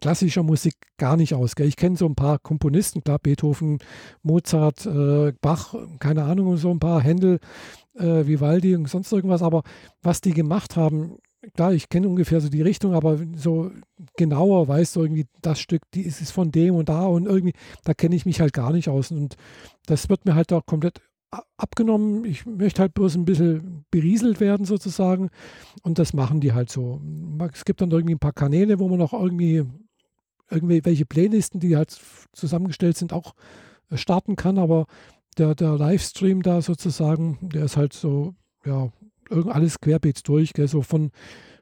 klassischer Musik gar nicht aus. Gell? Ich kenne so ein paar Komponisten, klar, Beethoven, Mozart, äh, Bach, keine Ahnung, so ein paar Händel äh, Vivaldi und sonst irgendwas, aber was die gemacht haben, klar, ich kenne ungefähr so die Richtung, aber so genauer weißt du irgendwie, das Stück, die ist, ist von dem und da und irgendwie, da kenne ich mich halt gar nicht aus und das wird mir halt auch komplett abgenommen. Ich möchte halt bloß ein bisschen berieselt werden sozusagen und das machen die halt so. Es gibt dann irgendwie ein paar Kanäle, wo man noch irgendwie irgendwie welche Playlisten, die halt zusammengestellt sind, auch starten kann, aber der, der Livestream da sozusagen, der ist halt so, ja, alles querbeet durch, gell, so von,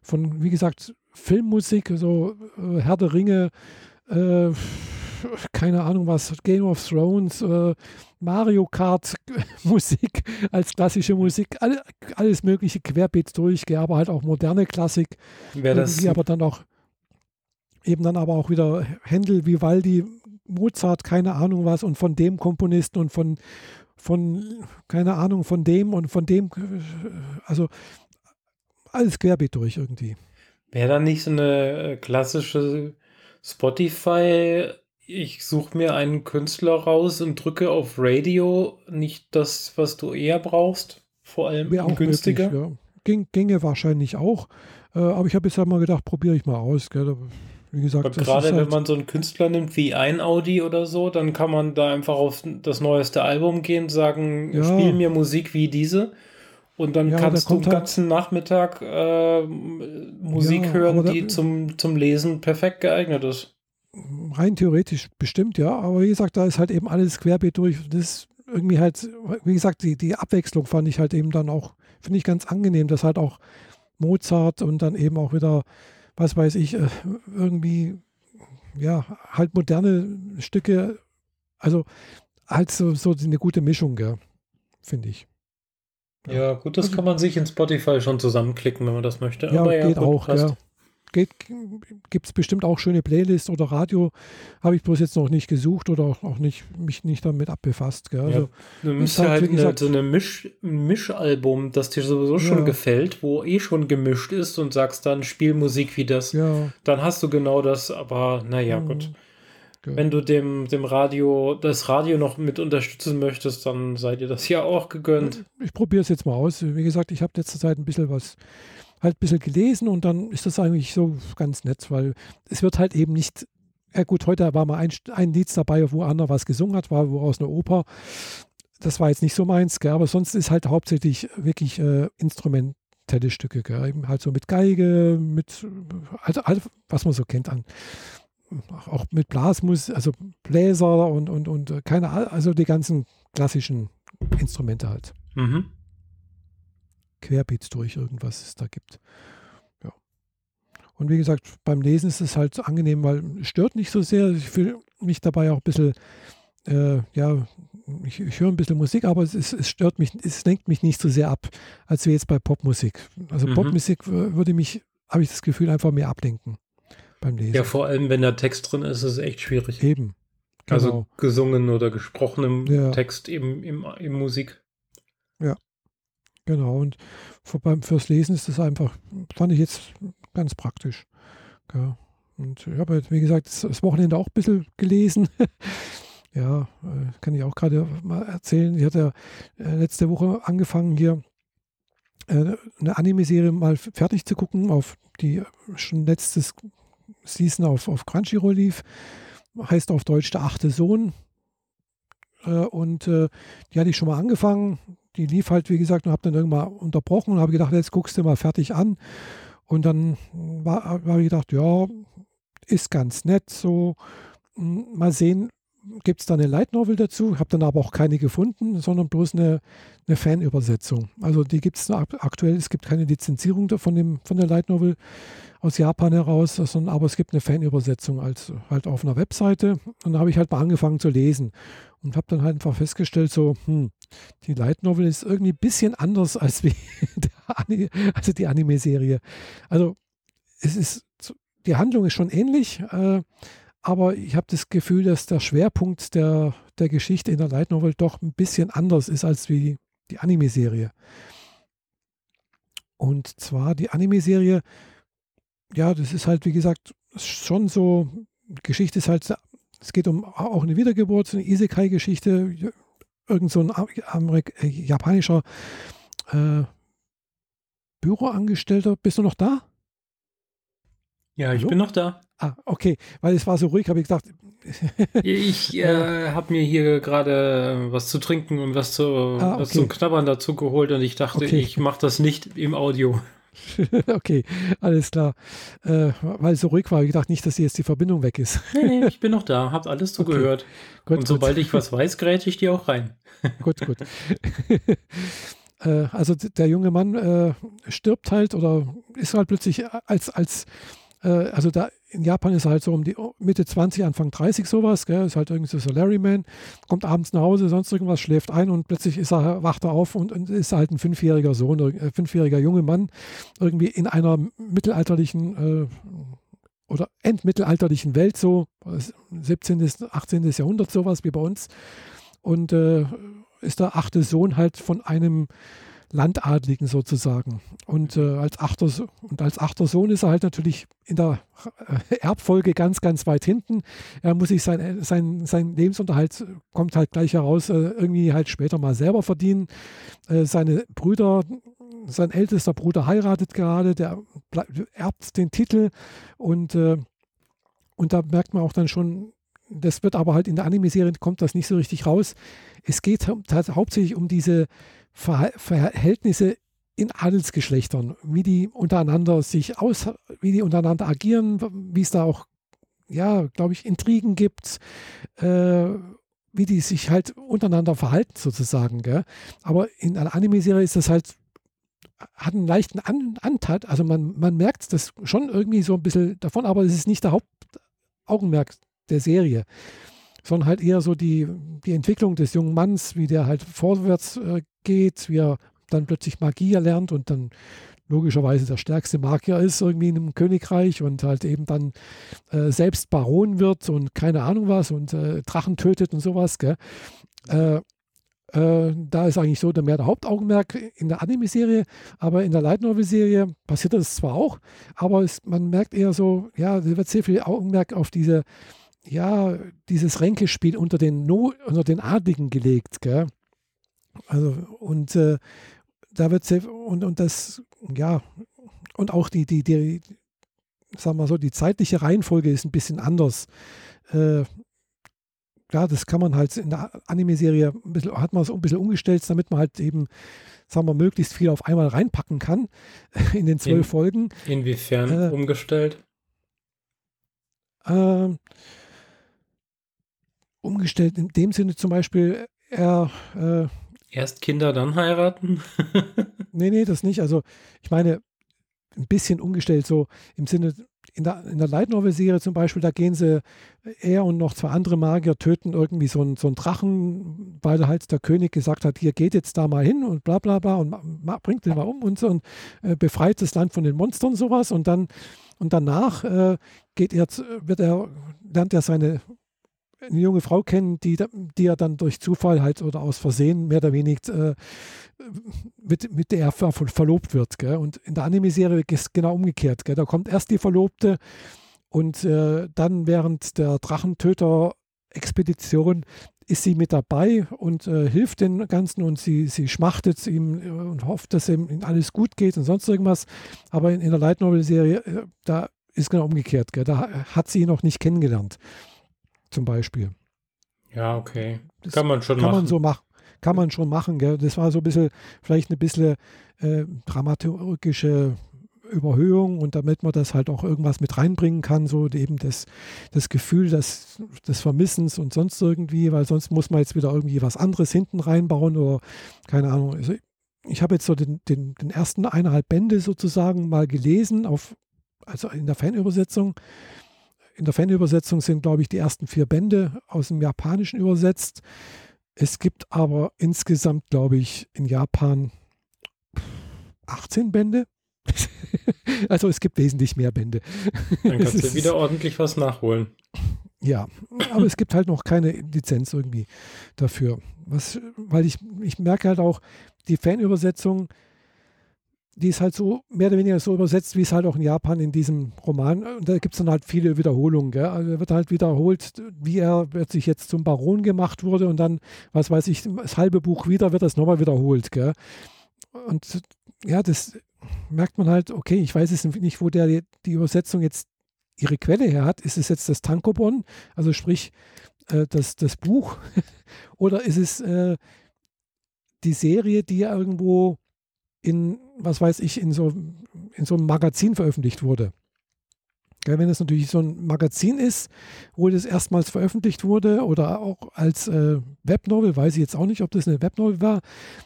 von, wie gesagt, Filmmusik, so äh, Herr der Ringe, äh, keine Ahnung was, Game of Thrones, äh, Mario Kart Musik als klassische Musik, alle, alles mögliche querbeet durch, gell, aber halt auch moderne Klassik. Wer das aber dann auch eben dann aber auch wieder Händel, Vivaldi, Mozart, keine Ahnung was, und von dem Komponisten und von, von, keine Ahnung, von dem und von dem, also alles querbeet durch irgendwie. Wäre da nicht so eine äh, klassische Spotify, ich suche mir einen Künstler raus und drücke auf Radio, nicht das, was du eher brauchst, vor allem Wäre auch günstiger? Möglich, ja. Ging, ginge wahrscheinlich auch, äh, aber ich habe jetzt mal gedacht, probiere ich mal aus. Gell? Wie gesagt, gerade halt wenn man so einen Künstler nimmt wie ein Audi oder so, dann kann man da einfach auf das neueste Album gehen, sagen, ja. spiel mir Musik wie diese. Und dann ja, kannst du den halt ganzen Nachmittag äh, Musik ja, hören, die zum, zum Lesen perfekt geeignet ist. rein theoretisch bestimmt, ja. Aber wie gesagt, da ist halt eben alles querbeet durch. Das ist irgendwie halt, wie gesagt, die, die Abwechslung fand ich halt eben dann auch, finde ich ganz angenehm, dass halt auch Mozart und dann eben auch wieder, was weiß ich, äh, irgendwie, ja, halt moderne Stücke, also halt so, so eine gute Mischung, ja, finde ich. Ja. ja, gut, das kann man sich in Spotify schon zusammenklicken, wenn man das möchte. Ja, Aber geht ja, gut, auch, passt. ja gibt es bestimmt auch schöne Playlists oder Radio. Habe ich bloß jetzt noch nicht gesucht oder auch nicht, mich nicht damit abbefasst. Gell? Also, ja, du halt, halt gesagt, so eine Misch, ein Mischalbum, das dir sowieso schon ja. gefällt, wo eh schon gemischt ist und sagst dann Spielmusik wie das. Ja. Dann hast du genau das, aber naja, mhm. gut. Wenn du dem, dem Radio, das Radio noch mit unterstützen möchtest, dann seid ihr das ja auch gegönnt. Ich probiere es jetzt mal aus. Wie gesagt, ich habe letzte Zeit ein bisschen was halt ein bisschen gelesen und dann ist das eigentlich so ganz nett, weil es wird halt eben nicht, ja gut, heute war mal ein, ein Lied dabei, wo Anna was gesungen hat, war wo aus einer Oper. Das war jetzt nicht so meins, gell, aber sonst ist halt hauptsächlich wirklich äh, instrumentelle Stücke, gell, eben halt so mit Geige, mit, also, also was man so kennt an auch mit Blasmusik, also Bläser und, und, und äh, keine, also die ganzen klassischen Instrumente halt. Mhm querbeet durch irgendwas es da gibt. Ja. Und wie gesagt, beim Lesen ist es halt angenehm, weil es stört nicht so sehr. Ich fühle mich dabei auch ein bisschen, äh, ja, ich, ich höre ein bisschen Musik, aber es, es, stört mich, es lenkt mich nicht so sehr ab, als wie jetzt bei Popmusik. Also mhm. Popmusik würde mich, habe ich das Gefühl, einfach mehr ablenken beim Lesen. Ja, vor allem, wenn da Text drin ist, ist es echt schwierig. Eben. Also genau. Also gesungen oder gesprochenem ja. Text eben im, im Musik. Ja. Genau, und für, beim, fürs Lesen ist das einfach, fand ich jetzt ganz praktisch. Ja. Und ich habe, wie gesagt, das Wochenende auch ein bisschen gelesen. ja, äh, kann ich auch gerade mal erzählen. Ich hatte äh, letzte Woche angefangen, hier äh, eine Anime-Serie mal fertig zu gucken, auf die schon letztes Season auf, auf Crunchyroll lief. Heißt auf Deutsch der achte Sohn. Und die hatte ich schon mal angefangen die lief halt, wie gesagt, und habe dann irgendwann unterbrochen und habe gedacht, jetzt guckst du mal fertig an. Und dann habe ich gedacht, ja, ist ganz nett so. Hm, mal sehen, gibt es da eine Light Novel dazu. Habe dann aber auch keine gefunden, sondern bloß eine, eine Fanübersetzung. Also die gibt es aktuell, es gibt keine Lizenzierung von, dem, von der Light Novel aus Japan heraus, sondern aber es gibt eine Fanübersetzung als halt auf einer Webseite. Und da habe ich halt mal angefangen zu lesen und habe dann halt einfach festgestellt, so, hm, die Light Novel ist irgendwie ein bisschen anders als wie also die Anime-Serie. Also es ist, die Handlung ist schon ähnlich, äh, aber ich habe das Gefühl, dass der Schwerpunkt der, der Geschichte in der Light Novel doch ein bisschen anders ist als wie die Anime-Serie. Und zwar die Anime-Serie, ja, das ist halt, wie gesagt, schon so, Geschichte ist halt es geht um auch eine Wiedergeburt, so eine Isekai-Geschichte. Irgend so ein Amerik äh, japanischer äh, Büroangestellter. Bist du noch da? Ja, ich Hallo? bin noch da. Ah, okay, weil es war so ruhig, habe ich gedacht. ich äh, habe mir hier gerade was zu trinken und was, zu, ah, okay. was zum Knabbern dazu geholt und ich dachte, okay. ich mache das nicht im Audio. okay, alles klar. Äh, weil es so ruhig war, ich dachte nicht, dass jetzt die Verbindung weg ist. nee, nee, ich bin noch da, habe alles zugehört. Okay. Gut, Und sobald gut. ich was weiß, gräte ich dir auch rein. gut, gut. äh, also der junge Mann äh, stirbt halt oder ist halt plötzlich als, als äh, also da in Japan ist er halt so um die Mitte 20, Anfang 30 sowas, gell? ist halt irgendwie so Larryman, kommt abends nach Hause, sonst irgendwas, schläft ein und plötzlich ist er, wacht er auf und, und ist halt ein fünfjähriger Sohn, äh, fünfjähriger junger Mann, irgendwie in einer mittelalterlichen äh, oder endmittelalterlichen Welt, so 17. 18. Jahrhundert sowas wie bei uns und äh, ist der achte Sohn halt von einem Landadligen sozusagen. Und, äh, als achter, und als achter Sohn ist er halt natürlich in der äh, Erbfolge ganz, ganz weit hinten. Er muss sich sein, sein, sein Lebensunterhalt, kommt halt gleich heraus, äh, irgendwie halt später mal selber verdienen. Äh, seine Brüder, sein ältester Bruder heiratet gerade, der erbt den Titel und, und da merkt man auch dann schon, das wird aber halt in der Anime-Serie kommt das nicht so richtig raus. Es geht hauptsächlich um diese Ver Verhältnisse in Adelsgeschlechtern, wie die untereinander sich aus, wie die untereinander agieren, wie es da auch ja, glaube ich, Intrigen gibt, äh, wie die sich halt untereinander verhalten sozusagen. Gell? Aber in einer Anime-Serie ist das halt, hat einen leichten An Anteil, also man, man merkt das schon irgendwie so ein bisschen davon, aber es ist nicht der Hauptaugenmerk der Serie, sondern halt eher so die, die Entwicklung des jungen Manns, wie der halt vorwärts äh, geht, wie er dann plötzlich Magie erlernt und dann logischerweise der stärkste Magier ist irgendwie in einem Königreich und halt eben dann äh, selbst Baron wird und keine Ahnung was und äh, Drachen tötet und sowas. Äh, äh da ist eigentlich so der mehr der Hauptaugenmerk in der Anime-Serie, aber in der Light Novel-Serie passiert das zwar auch, aber es, man merkt eher so, ja, da wird sehr viel Augenmerk auf diese, ja, dieses Ränkespiel unter den, no unter den Adligen gelegt, gell? Also, und äh, da wird und, und das, ja, und auch die, die, die, sagen wir so, die zeitliche Reihenfolge ist ein bisschen anders. Äh, ja, das kann man halt in der Anime-Serie, hat man so ein bisschen umgestellt, damit man halt eben, sagen wir, möglichst viel auf einmal reinpacken kann in den zwölf in, Folgen. Inwiefern äh, umgestellt? Äh, umgestellt in dem Sinne zum Beispiel, er äh, Erst Kinder, dann heiraten? nee, nee, das nicht. Also, ich meine, ein bisschen umgestellt, so im Sinne, in der, in der Light Novel-Serie zum Beispiel, da gehen sie, er und noch zwei andere Magier töten irgendwie so einen, so einen Drachen, weil halt der König gesagt hat, hier geht jetzt da mal hin und bla bla bla und bringt den mal um und so und äh, befreit das Land von den Monstern und sowas und dann und danach äh, geht er, wird er, lernt er seine eine junge Frau kennen, die, die er dann durch Zufall halt oder aus Versehen mehr oder weniger äh, mit, mit der er ver verlobt wird. Gell? Und in der Anime-Serie ist es genau umgekehrt. Gell? Da kommt erst die Verlobte und äh, dann während der Drachentöter-Expedition ist sie mit dabei und äh, hilft den Ganzen und sie, sie schmachtet ihm äh, und hofft, dass ihm alles gut geht und sonst irgendwas. Aber in, in der Light Novel-Serie, äh, da ist genau umgekehrt. Gell? Da hat sie ihn noch nicht kennengelernt zum Beispiel. Ja, okay. Das kann man schon kann machen. Man so machen. Kann man schon machen. Gell? Das war so ein bisschen, vielleicht eine bisschen äh, dramaturgische Überhöhung und damit man das halt auch irgendwas mit reinbringen kann, so eben das, das Gefühl des, des Vermissens und sonst irgendwie, weil sonst muss man jetzt wieder irgendwie was anderes hinten reinbauen oder keine Ahnung. Also ich habe jetzt so den, den, den ersten eineinhalb Bände sozusagen mal gelesen, auf, also in der Fanübersetzung in der Fanübersetzung sind, glaube ich, die ersten vier Bände aus dem Japanischen übersetzt. Es gibt aber insgesamt, glaube ich, in Japan 18 Bände. also es gibt wesentlich mehr Bände. Dann kannst du wieder ordentlich was nachholen. Ja, aber es gibt halt noch keine Lizenz irgendwie dafür. Was, weil ich, ich merke halt auch, die Fanübersetzung die ist halt so mehr oder weniger so übersetzt, wie es halt auch in Japan in diesem Roman. Und da gibt es dann halt viele Wiederholungen. Gell? Also wird halt wiederholt, wie er sich jetzt zum Baron gemacht wurde und dann, was weiß ich, das halbe Buch wieder wird das nochmal wiederholt. Gell? Und ja, das merkt man halt, okay, ich weiß es nicht, wo der die Übersetzung jetzt ihre Quelle her hat. Ist es jetzt das Tankobon, also sprich äh, das, das Buch, oder ist es äh, die Serie, die irgendwo in, was weiß ich, in so, in so einem Magazin veröffentlicht wurde. Ja, wenn es natürlich so ein Magazin ist, wo das erstmals veröffentlicht wurde oder auch als äh, Webnovel, weiß ich jetzt auch nicht, ob das eine Webnovel war,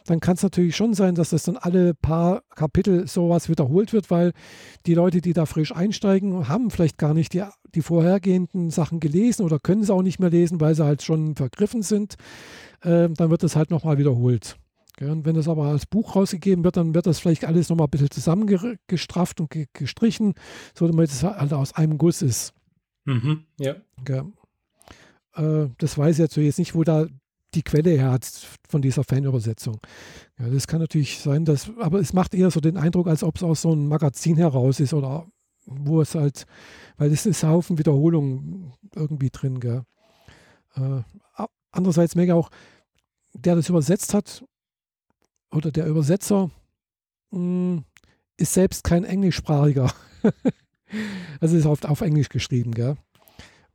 dann kann es natürlich schon sein, dass das dann alle paar Kapitel sowas wiederholt wird, weil die Leute, die da frisch einsteigen, haben vielleicht gar nicht die, die vorhergehenden Sachen gelesen oder können sie auch nicht mehr lesen, weil sie halt schon vergriffen sind. Äh, dann wird das halt nochmal wiederholt. Und wenn das aber als Buch rausgegeben wird, dann wird das vielleicht alles nochmal ein bisschen zusammengestrafft und gestrichen, so damit es halt aus einem Guss ist. Mhm, ja. Äh, das weiß ich jetzt jetzt nicht, wo da die Quelle her hat von dieser Fanübersetzung. Ja, das kann natürlich sein, dass, aber es macht eher so den Eindruck, als ob es aus so einem Magazin heraus ist oder wo es halt, weil es ist ein Haufen Wiederholungen irgendwie drin. Gell. Äh, andererseits merke ich auch, der das übersetzt hat, oder der Übersetzer mh, hm, ist selbst kein Englischsprachiger. also ist oft auf Englisch geschrieben, gell?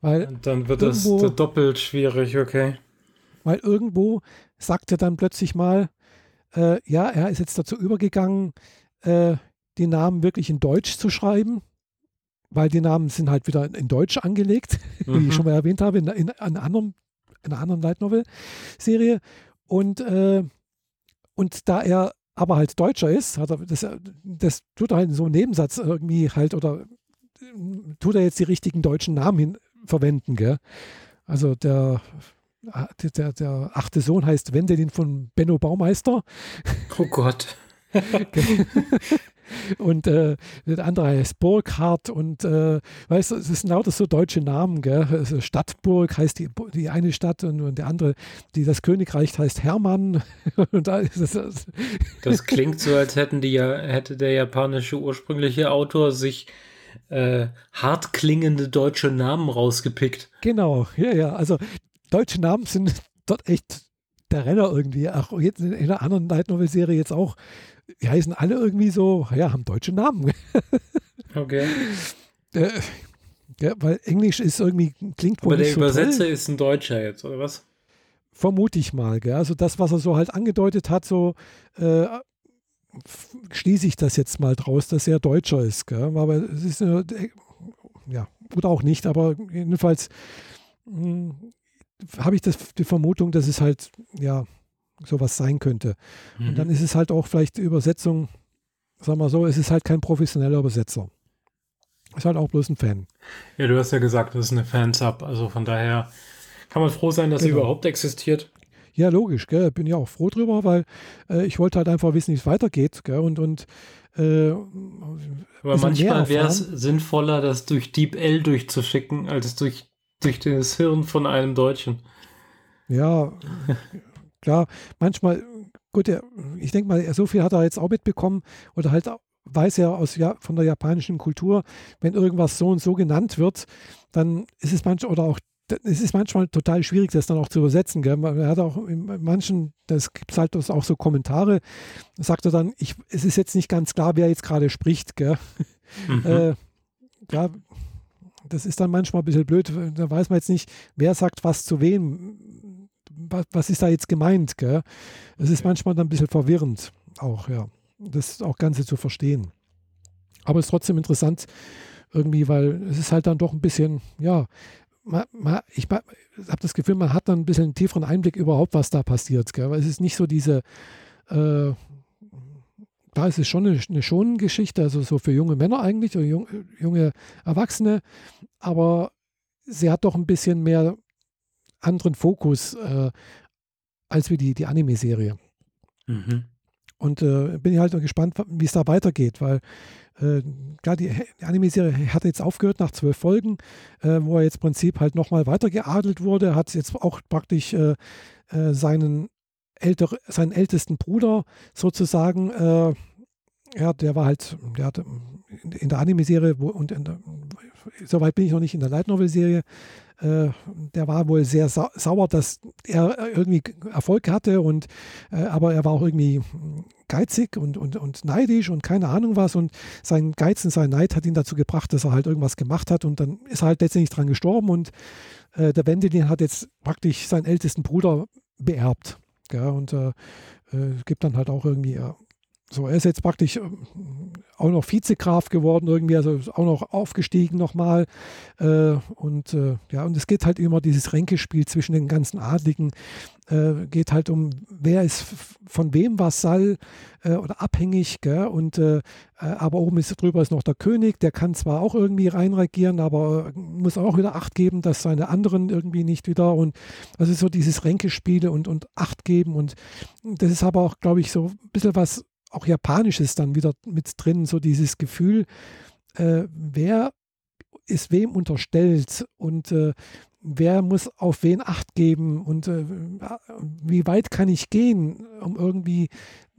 Weil Und dann wird das doppelt schwierig, okay. Weil irgendwo sagt er dann plötzlich mal, äh, ja, er ist jetzt dazu übergegangen, äh, die Namen wirklich in Deutsch zu schreiben. weil die Namen sind halt wieder in Deutsch angelegt, mhm. wie ich mhm. schon mal erwähnt habe, in, in, in, einer, anderen, in einer anderen Light Novel Serie. Und, äh, und da er aber halt Deutscher ist, hat er, das, das tut er halt in so einem Nebensatz irgendwie halt oder tut er jetzt die richtigen deutschen Namen hin, verwenden, gell? Also der, der, der achte Sohn heißt Wendelin von Benno Baumeister. Oh Gott. und äh, der andere heißt Burkhardt und äh, weißt du, es sind lauter so deutsche Namen, gell? Also Stadtburg heißt die, die eine Stadt und, und der andere, die das Königreich heißt Hermann. und da ist es, das, das klingt so, als hätten die ja, hätte der japanische ursprüngliche Autor sich äh, hart klingende deutsche Namen rausgepickt. Genau, ja, ja. Also deutsche Namen sind dort echt der Renner irgendwie. Auch jetzt in einer anderen Light Novel Serie jetzt auch die heißen alle irgendwie so, ja, haben deutsche Namen. okay. Äh, ja, weil Englisch ist irgendwie, klingt wohl Aber der so Übersetzer toll. ist ein Deutscher jetzt, oder was? Vermute ich mal, gell? Also das, was er so halt angedeutet hat, so äh, schließe ich das jetzt mal draus, dass er Deutscher ist, gell? Aber es ist, äh, ja, oder auch nicht, aber jedenfalls hm, habe ich das, die Vermutung, dass es halt, ja, sowas sein könnte. Mhm. Und dann mhm. ist es halt auch vielleicht die Übersetzung, sagen wir so, es ist halt kein professioneller Übersetzer. Ist halt auch bloß ein Fan. Ja, du hast ja gesagt, das ist eine Fansub, also von daher kann man froh sein, dass genau. sie überhaupt existiert. Ja, logisch, gell? bin ja auch froh drüber, weil äh, ich wollte halt einfach wissen, wie es weitergeht. Gell? Und, und äh, Aber manchmal wäre es sinnvoller, das durch Deep L durchzuschicken, als durch, durch das Hirn von einem Deutschen. Ja, klar, manchmal, gut, er, ich denke mal, so viel hat er jetzt auch mitbekommen oder halt weiß er aus ja, von der japanischen Kultur, wenn irgendwas so und so genannt wird, dann ist es manchmal oder auch es ist manchmal total schwierig, das dann auch zu übersetzen. Gell? Man hat auch in manchen, das gibt es halt auch so Kommentare, sagt er dann, ich, es ist jetzt nicht ganz klar, wer jetzt gerade spricht. Gell? Mhm. Äh, ja, das ist dann manchmal ein bisschen blöd. Da weiß man jetzt nicht, wer sagt was zu wem was ist da jetzt gemeint? Gell? Es ist manchmal dann ein bisschen verwirrend auch, ja, das auch Ganze zu verstehen. Aber es ist trotzdem interessant irgendwie, weil es ist halt dann doch ein bisschen, ja, man, man, ich habe das Gefühl, man hat dann ein bisschen einen tieferen Einblick überhaupt, was da passiert. Gell? Weil es ist nicht so diese, äh, da ist es schon eine, eine Schonengeschichte, also so für junge Männer eigentlich, oder junge, junge Erwachsene, aber sie hat doch ein bisschen mehr anderen Fokus äh, als wie die, die Anime-Serie. Mhm. Und äh, bin ich halt gespannt, wie es da weitergeht, weil äh, klar, die, Anime-Serie hat jetzt aufgehört nach zwölf Folgen, äh, wo er jetzt im Prinzip halt nochmal weitergeadelt wurde, hat jetzt auch praktisch äh, äh, seinen, älter, seinen ältesten Bruder sozusagen, äh, ja, der war halt, der hat in der Anime-Serie und in der, soweit bin ich noch nicht in der Light Novel-Serie, der war wohl sehr sa sauer, dass er irgendwie Erfolg hatte und äh, aber er war auch irgendwie geizig und, und, und neidisch und keine Ahnung was und sein Geiz und sein Neid hat ihn dazu gebracht, dass er halt irgendwas gemacht hat und dann ist er halt letztendlich dran gestorben und äh, der Wendelin hat jetzt praktisch seinen ältesten Bruder beerbt. Gell? Und äh, äh, gibt dann halt auch irgendwie so, er ist jetzt praktisch ähm, auch noch Vizegraf geworden, irgendwie, also auch noch aufgestiegen nochmal. Äh, und äh, ja, und es geht halt immer dieses Ränkespiel zwischen den ganzen Adligen. Äh, geht halt um, wer ist von wem Vasall äh, oder abhängig. Gell? Und äh, äh, aber oben ist drüber ist noch der König, der kann zwar auch irgendwie reinregieren, aber muss auch wieder Acht geben, dass seine anderen irgendwie nicht wieder. Und also so dieses Ränkespiele und, und Acht geben. Und das ist aber auch, glaube ich, so ein bisschen was auch Japanisches dann wieder mit drin, so dieses Gefühl, äh, wer ist wem unterstellt und äh, wer muss auf wen Acht geben und äh, wie weit kann ich gehen, um irgendwie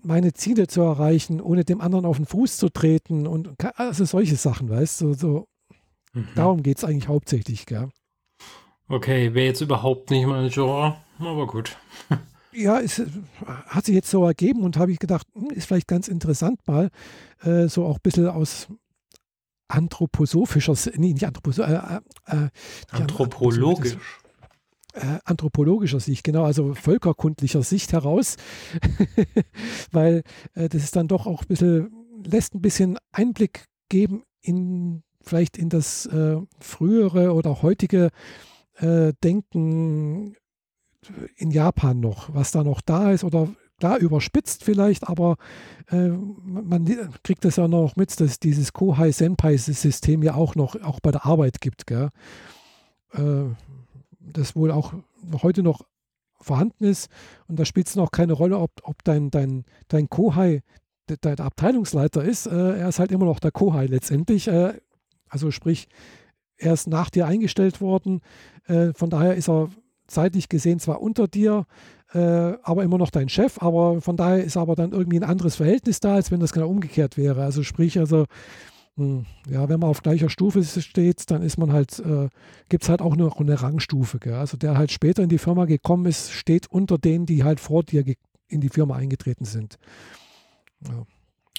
meine Ziele zu erreichen, ohne dem anderen auf den Fuß zu treten und also solche Sachen, weißt du, so, so mhm. darum geht es eigentlich hauptsächlich, gell? Okay, wäre jetzt überhaupt nicht mein Genre, aber gut. ja, es äh, hat sich jetzt so ergeben und habe ich gedacht, hm, ist vielleicht ganz interessant mal, äh, so auch ein bisschen aus anthroposophischer, nee, nicht anthroposo, äh, äh, äh anthropologisch. Äh, anthropologischer Sicht, genau, also völkerkundlicher Sicht heraus, weil das ist dann doch auch ein bisschen, lässt ein bisschen Einblick geben in vielleicht in das frühere oder heutige Denken in Japan noch, was da noch da ist oder klar überspitzt vielleicht, aber äh, man kriegt das ja noch mit, dass dieses Kohai Senpai System ja auch noch auch bei der Arbeit gibt, gell? Äh, das wohl auch heute noch vorhanden ist und da spielt es noch keine Rolle, ob, ob dein, dein, dein Kohai der Abteilungsleiter ist, äh, er ist halt immer noch der Kohai letztendlich. Äh, also sprich, er ist nach dir eingestellt worden. Äh, von daher ist er zeitlich gesehen zwar unter dir, äh, aber immer noch dein Chef. Aber von daher ist aber dann irgendwie ein anderes Verhältnis da, als wenn das genau umgekehrt wäre. Also sprich, also hm, ja, wenn man auf gleicher Stufe steht, dann ist man halt, äh, gibt es halt auch noch eine Rangstufe. Gell? Also der halt später in die Firma gekommen ist, steht unter denen, die halt vor dir in die Firma eingetreten sind. Ja.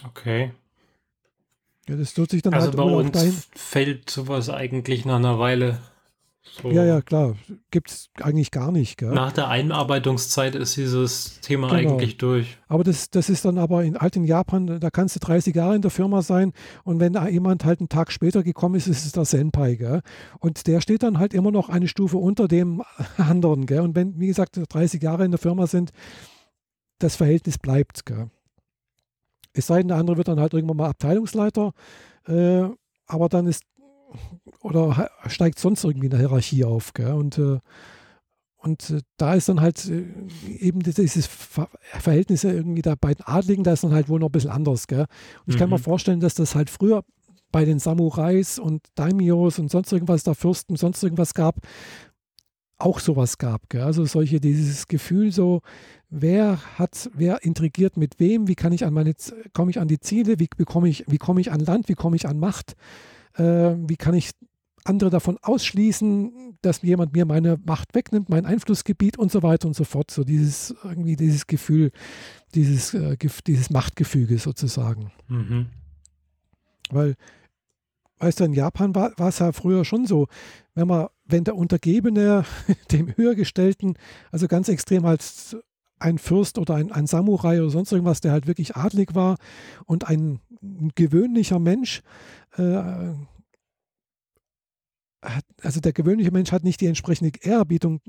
Okay. Ja, das tut sich dann also halt bei uns dahin. fällt sowas eigentlich nach einer Weile. So. Ja, ja, klar. Gibt es eigentlich gar nicht. Gell? Nach der Einarbeitungszeit ist dieses Thema genau. eigentlich durch. Aber das, das ist dann aber in, halt in Japan, da kannst du 30 Jahre in der Firma sein und wenn da jemand halt einen Tag später gekommen ist, ist es der Senpai. Gell? Und der steht dann halt immer noch eine Stufe unter dem anderen. Gell? Und wenn, wie gesagt, 30 Jahre in der Firma sind, das Verhältnis bleibt. Gell? Es sei denn, der andere wird dann halt irgendwann mal Abteilungsleiter, äh, aber dann ist oder steigt sonst irgendwie in der Hierarchie auf. Gell? Und, äh, und äh, da ist dann halt äh, eben dieses Ver Verhältnis irgendwie da bei den Adligen, da ist dann halt wohl noch ein bisschen anders. Gell? Und ich kann mir mhm. vorstellen, dass das halt früher bei den Samurais und Daimios und sonst irgendwas, da Fürsten, sonst irgendwas gab, auch sowas gab. Gell? Also solche, dieses Gefühl so, wer hat, wer intrigiert mit wem, wie kann ich an meine, komme ich an die Ziele, wie bekomme ich, wie komme ich an Land, wie komme ich an Macht, äh, wie kann ich andere davon ausschließen, dass jemand mir meine Macht wegnimmt, mein Einflussgebiet und so weiter und so fort. So dieses irgendwie dieses Gefühl, dieses, äh, dieses Machtgefüge sozusagen. Mhm. Weil, weißt du, in Japan war, es ja früher schon so, wenn man, wenn der Untergebene dem Höhergestellten, also ganz extrem als ein Fürst oder ein, ein Samurai oder sonst irgendwas, der halt wirklich adlig war und ein, gewöhnlicher Mensch, äh, hat, also der gewöhnliche Mensch hat nicht die entsprechende Ehrerbietung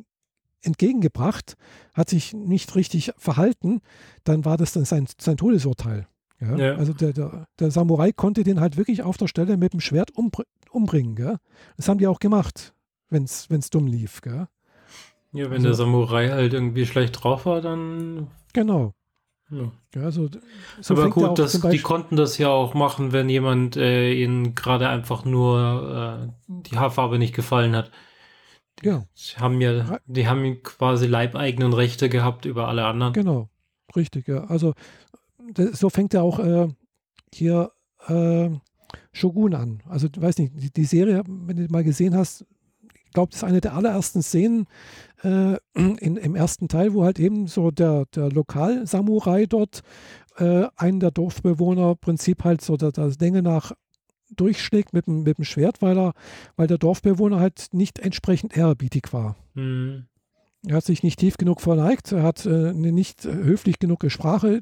entgegengebracht, hat sich nicht richtig verhalten, dann war das dann sein, sein Todesurteil. Ja? Ja. Also der, der, der, Samurai konnte den halt wirklich auf der Stelle mit dem Schwert umbr umbringen. Gell? Das haben die auch gemacht, wenn es dumm lief. Gell? Ja, wenn also, der Samurai halt irgendwie schlecht drauf war, dann. Genau. Ja. ja also, so Aber gut, das, die konnten das ja auch machen, wenn jemand äh, ihnen gerade einfach nur äh, die Haarfarbe nicht gefallen hat. Die, ja. Die haben ja, die haben quasi leibeigenen Rechte gehabt über alle anderen. Genau, richtig, ja. Also das, so fängt er auch äh, hier äh, Shogun an. Also, du weißt nicht, die, die Serie, wenn du mal gesehen hast, glaube, das ist eine der allerersten Szenen äh, in, im ersten Teil, wo halt eben so der, der Lokal-Samurai dort äh, einen der Dorfbewohner Prinzip halt so der, der Länge nach durchschlägt mit dem, mit dem Schwert, weil, er, weil der Dorfbewohner halt nicht entsprechend ehrerbietig war. Mhm. Er hat sich nicht tief genug verneigt, er hat äh, eine nicht höflich genug Sprache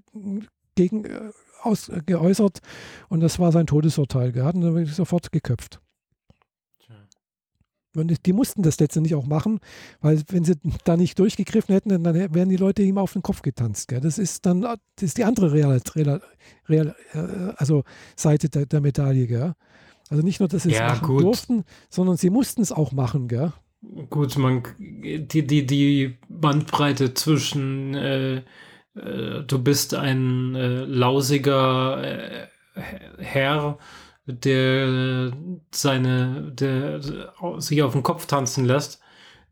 gegen, äh, aus, geäußert und das war sein Todesurteil. Er hat ihn sofort geköpft. Und die mussten das letztendlich auch machen, weil wenn sie da nicht durchgegriffen hätten, dann wären die Leute ihm auf den Kopf getanzt. Gell? Das ist dann das ist die andere Real, Real, Real, äh, also Seite der, der Medaille. Gell? Also nicht nur, dass sie es machen gut. durften, sondern sie mussten es auch machen. Gell? Gut, man, die, die, die Bandbreite zwischen äh, äh, du bist ein äh, lausiger äh, Herr der seine, der sich auf den Kopf tanzen lässt,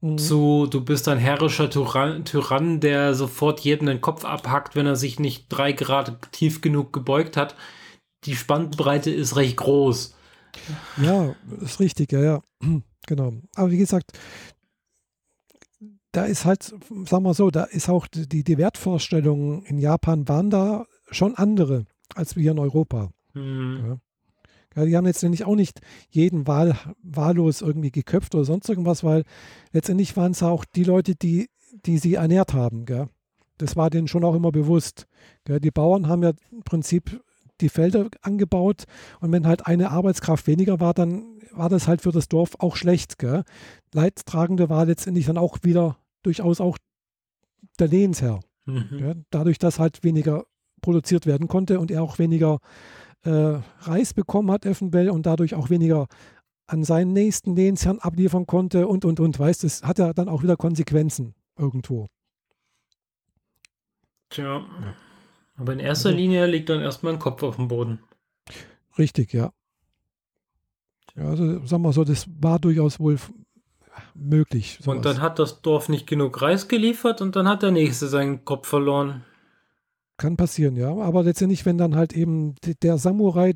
mhm. zu du bist ein herrischer Tyrann, Tyrann, der sofort jeden den Kopf abhackt, wenn er sich nicht drei Grad tief genug gebeugt hat. Die Spannbreite ist recht groß. Ja, ist richtig, ja, ja. Genau. Aber wie gesagt, da ist halt, sagen wir so, da ist auch die, die Wertvorstellungen in Japan waren da schon andere als wir in Europa. Mhm. Ja. Ja, die haben letztendlich auch nicht jeden wahl, wahllos irgendwie geköpft oder sonst irgendwas, weil letztendlich waren es auch die Leute, die, die sie ernährt haben. Gell? Das war denen schon auch immer bewusst. Gell? Die Bauern haben ja im Prinzip die Felder angebaut und wenn halt eine Arbeitskraft weniger war, dann war das halt für das Dorf auch schlecht. Gell? Leidtragende war letztendlich dann auch wieder durchaus auch der Lehnsherr. Mhm. Dadurch, dass halt weniger produziert werden konnte und er auch weniger äh, Reis bekommen hat, Effenbell, und dadurch auch weniger an seinen nächsten Lehnsherrn abliefern konnte und, und, und, weißt, das hat ja dann auch wieder Konsequenzen irgendwo. Tja, aber in erster also, Linie liegt dann erstmal ein Kopf auf dem Boden. Richtig, ja. ja. Also sagen wir so, das war durchaus wohl möglich. Sowas. Und dann hat das Dorf nicht genug Reis geliefert und dann hat der Nächste seinen Kopf verloren. Kann passieren, ja. Aber letztendlich, wenn dann halt eben der Samurai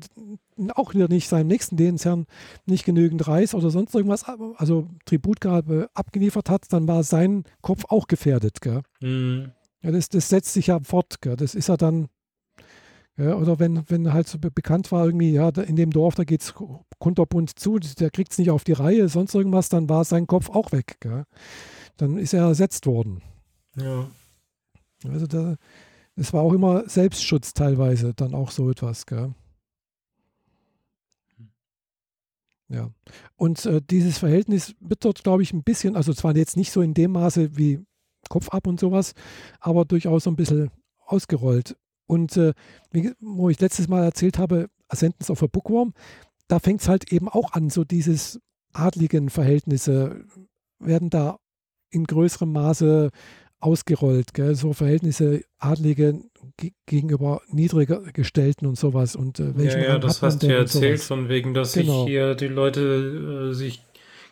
auch wieder nicht seinem nächsten Lehnsherrn nicht genügend Reis oder sonst irgendwas, also Tributgabe abgeliefert hat, dann war sein Kopf auch gefährdet. Gell? Mhm. Ja, das, das setzt sich ja fort. Gell? Das ist ja dann, ja, oder wenn, wenn halt so bekannt war, irgendwie, ja, in dem Dorf, da geht es kunterbunt zu, der kriegt es nicht auf die Reihe, sonst irgendwas, dann war sein Kopf auch weg. Gell? Dann ist er ersetzt worden. Ja. Also da, es war auch immer Selbstschutz teilweise, dann auch so etwas. Gell? Ja. Und äh, dieses Verhältnis wird dort, glaube ich, ein bisschen, also zwar jetzt nicht so in dem Maße wie Kopf ab und sowas, aber durchaus so ein bisschen ausgerollt. Und äh, wie, wo ich letztes Mal erzählt habe, Ascendance of a Bookworm, da fängt es halt eben auch an, so dieses adligen Verhältnisse werden da in größerem Maße ausgerollt. Gell? So Verhältnisse Adlige gegenüber niedriger gestellten und sowas. Und, äh, ja, ja, das hast du ja erzählt, von wegen, dass genau. sich hier die Leute äh, sich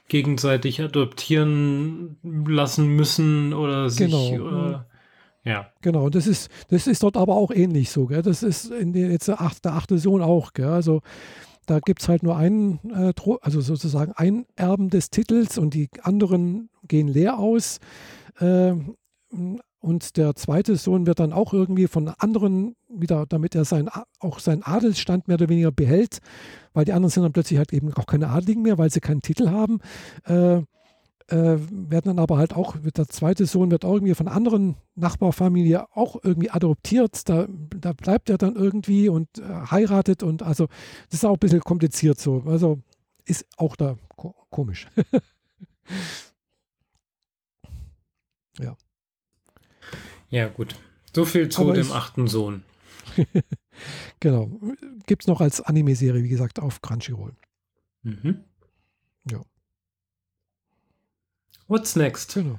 gegenseitig adoptieren lassen müssen oder sich. Genau. Oder, ja. Genau, das ist, das ist dort aber auch ähnlich so. Gell? Das ist in der, jetzt der achte, der achte Sohn auch. Gell? Also da gibt es halt nur einen, äh, also sozusagen ein Erben des Titels und die anderen gehen leer aus. Äh, und der zweite Sohn wird dann auch irgendwie von anderen wieder, damit er sein, auch seinen Adelsstand mehr oder weniger behält, weil die anderen sind dann plötzlich halt eben auch keine Adligen mehr, weil sie keinen Titel haben. Äh, äh, werden dann aber halt auch, der zweite Sohn wird auch irgendwie von anderen Nachbarfamilie auch irgendwie adoptiert. Da, da bleibt er dann irgendwie und äh, heiratet und also das ist auch ein bisschen kompliziert so. Also ist auch da ko komisch. ja. Ja, gut. So viel zu Aber dem achten Sohn. genau. Gibt es noch als Anime-Serie, wie gesagt, auf Crunchyroll. Mhm. Ja. What's next? Genau.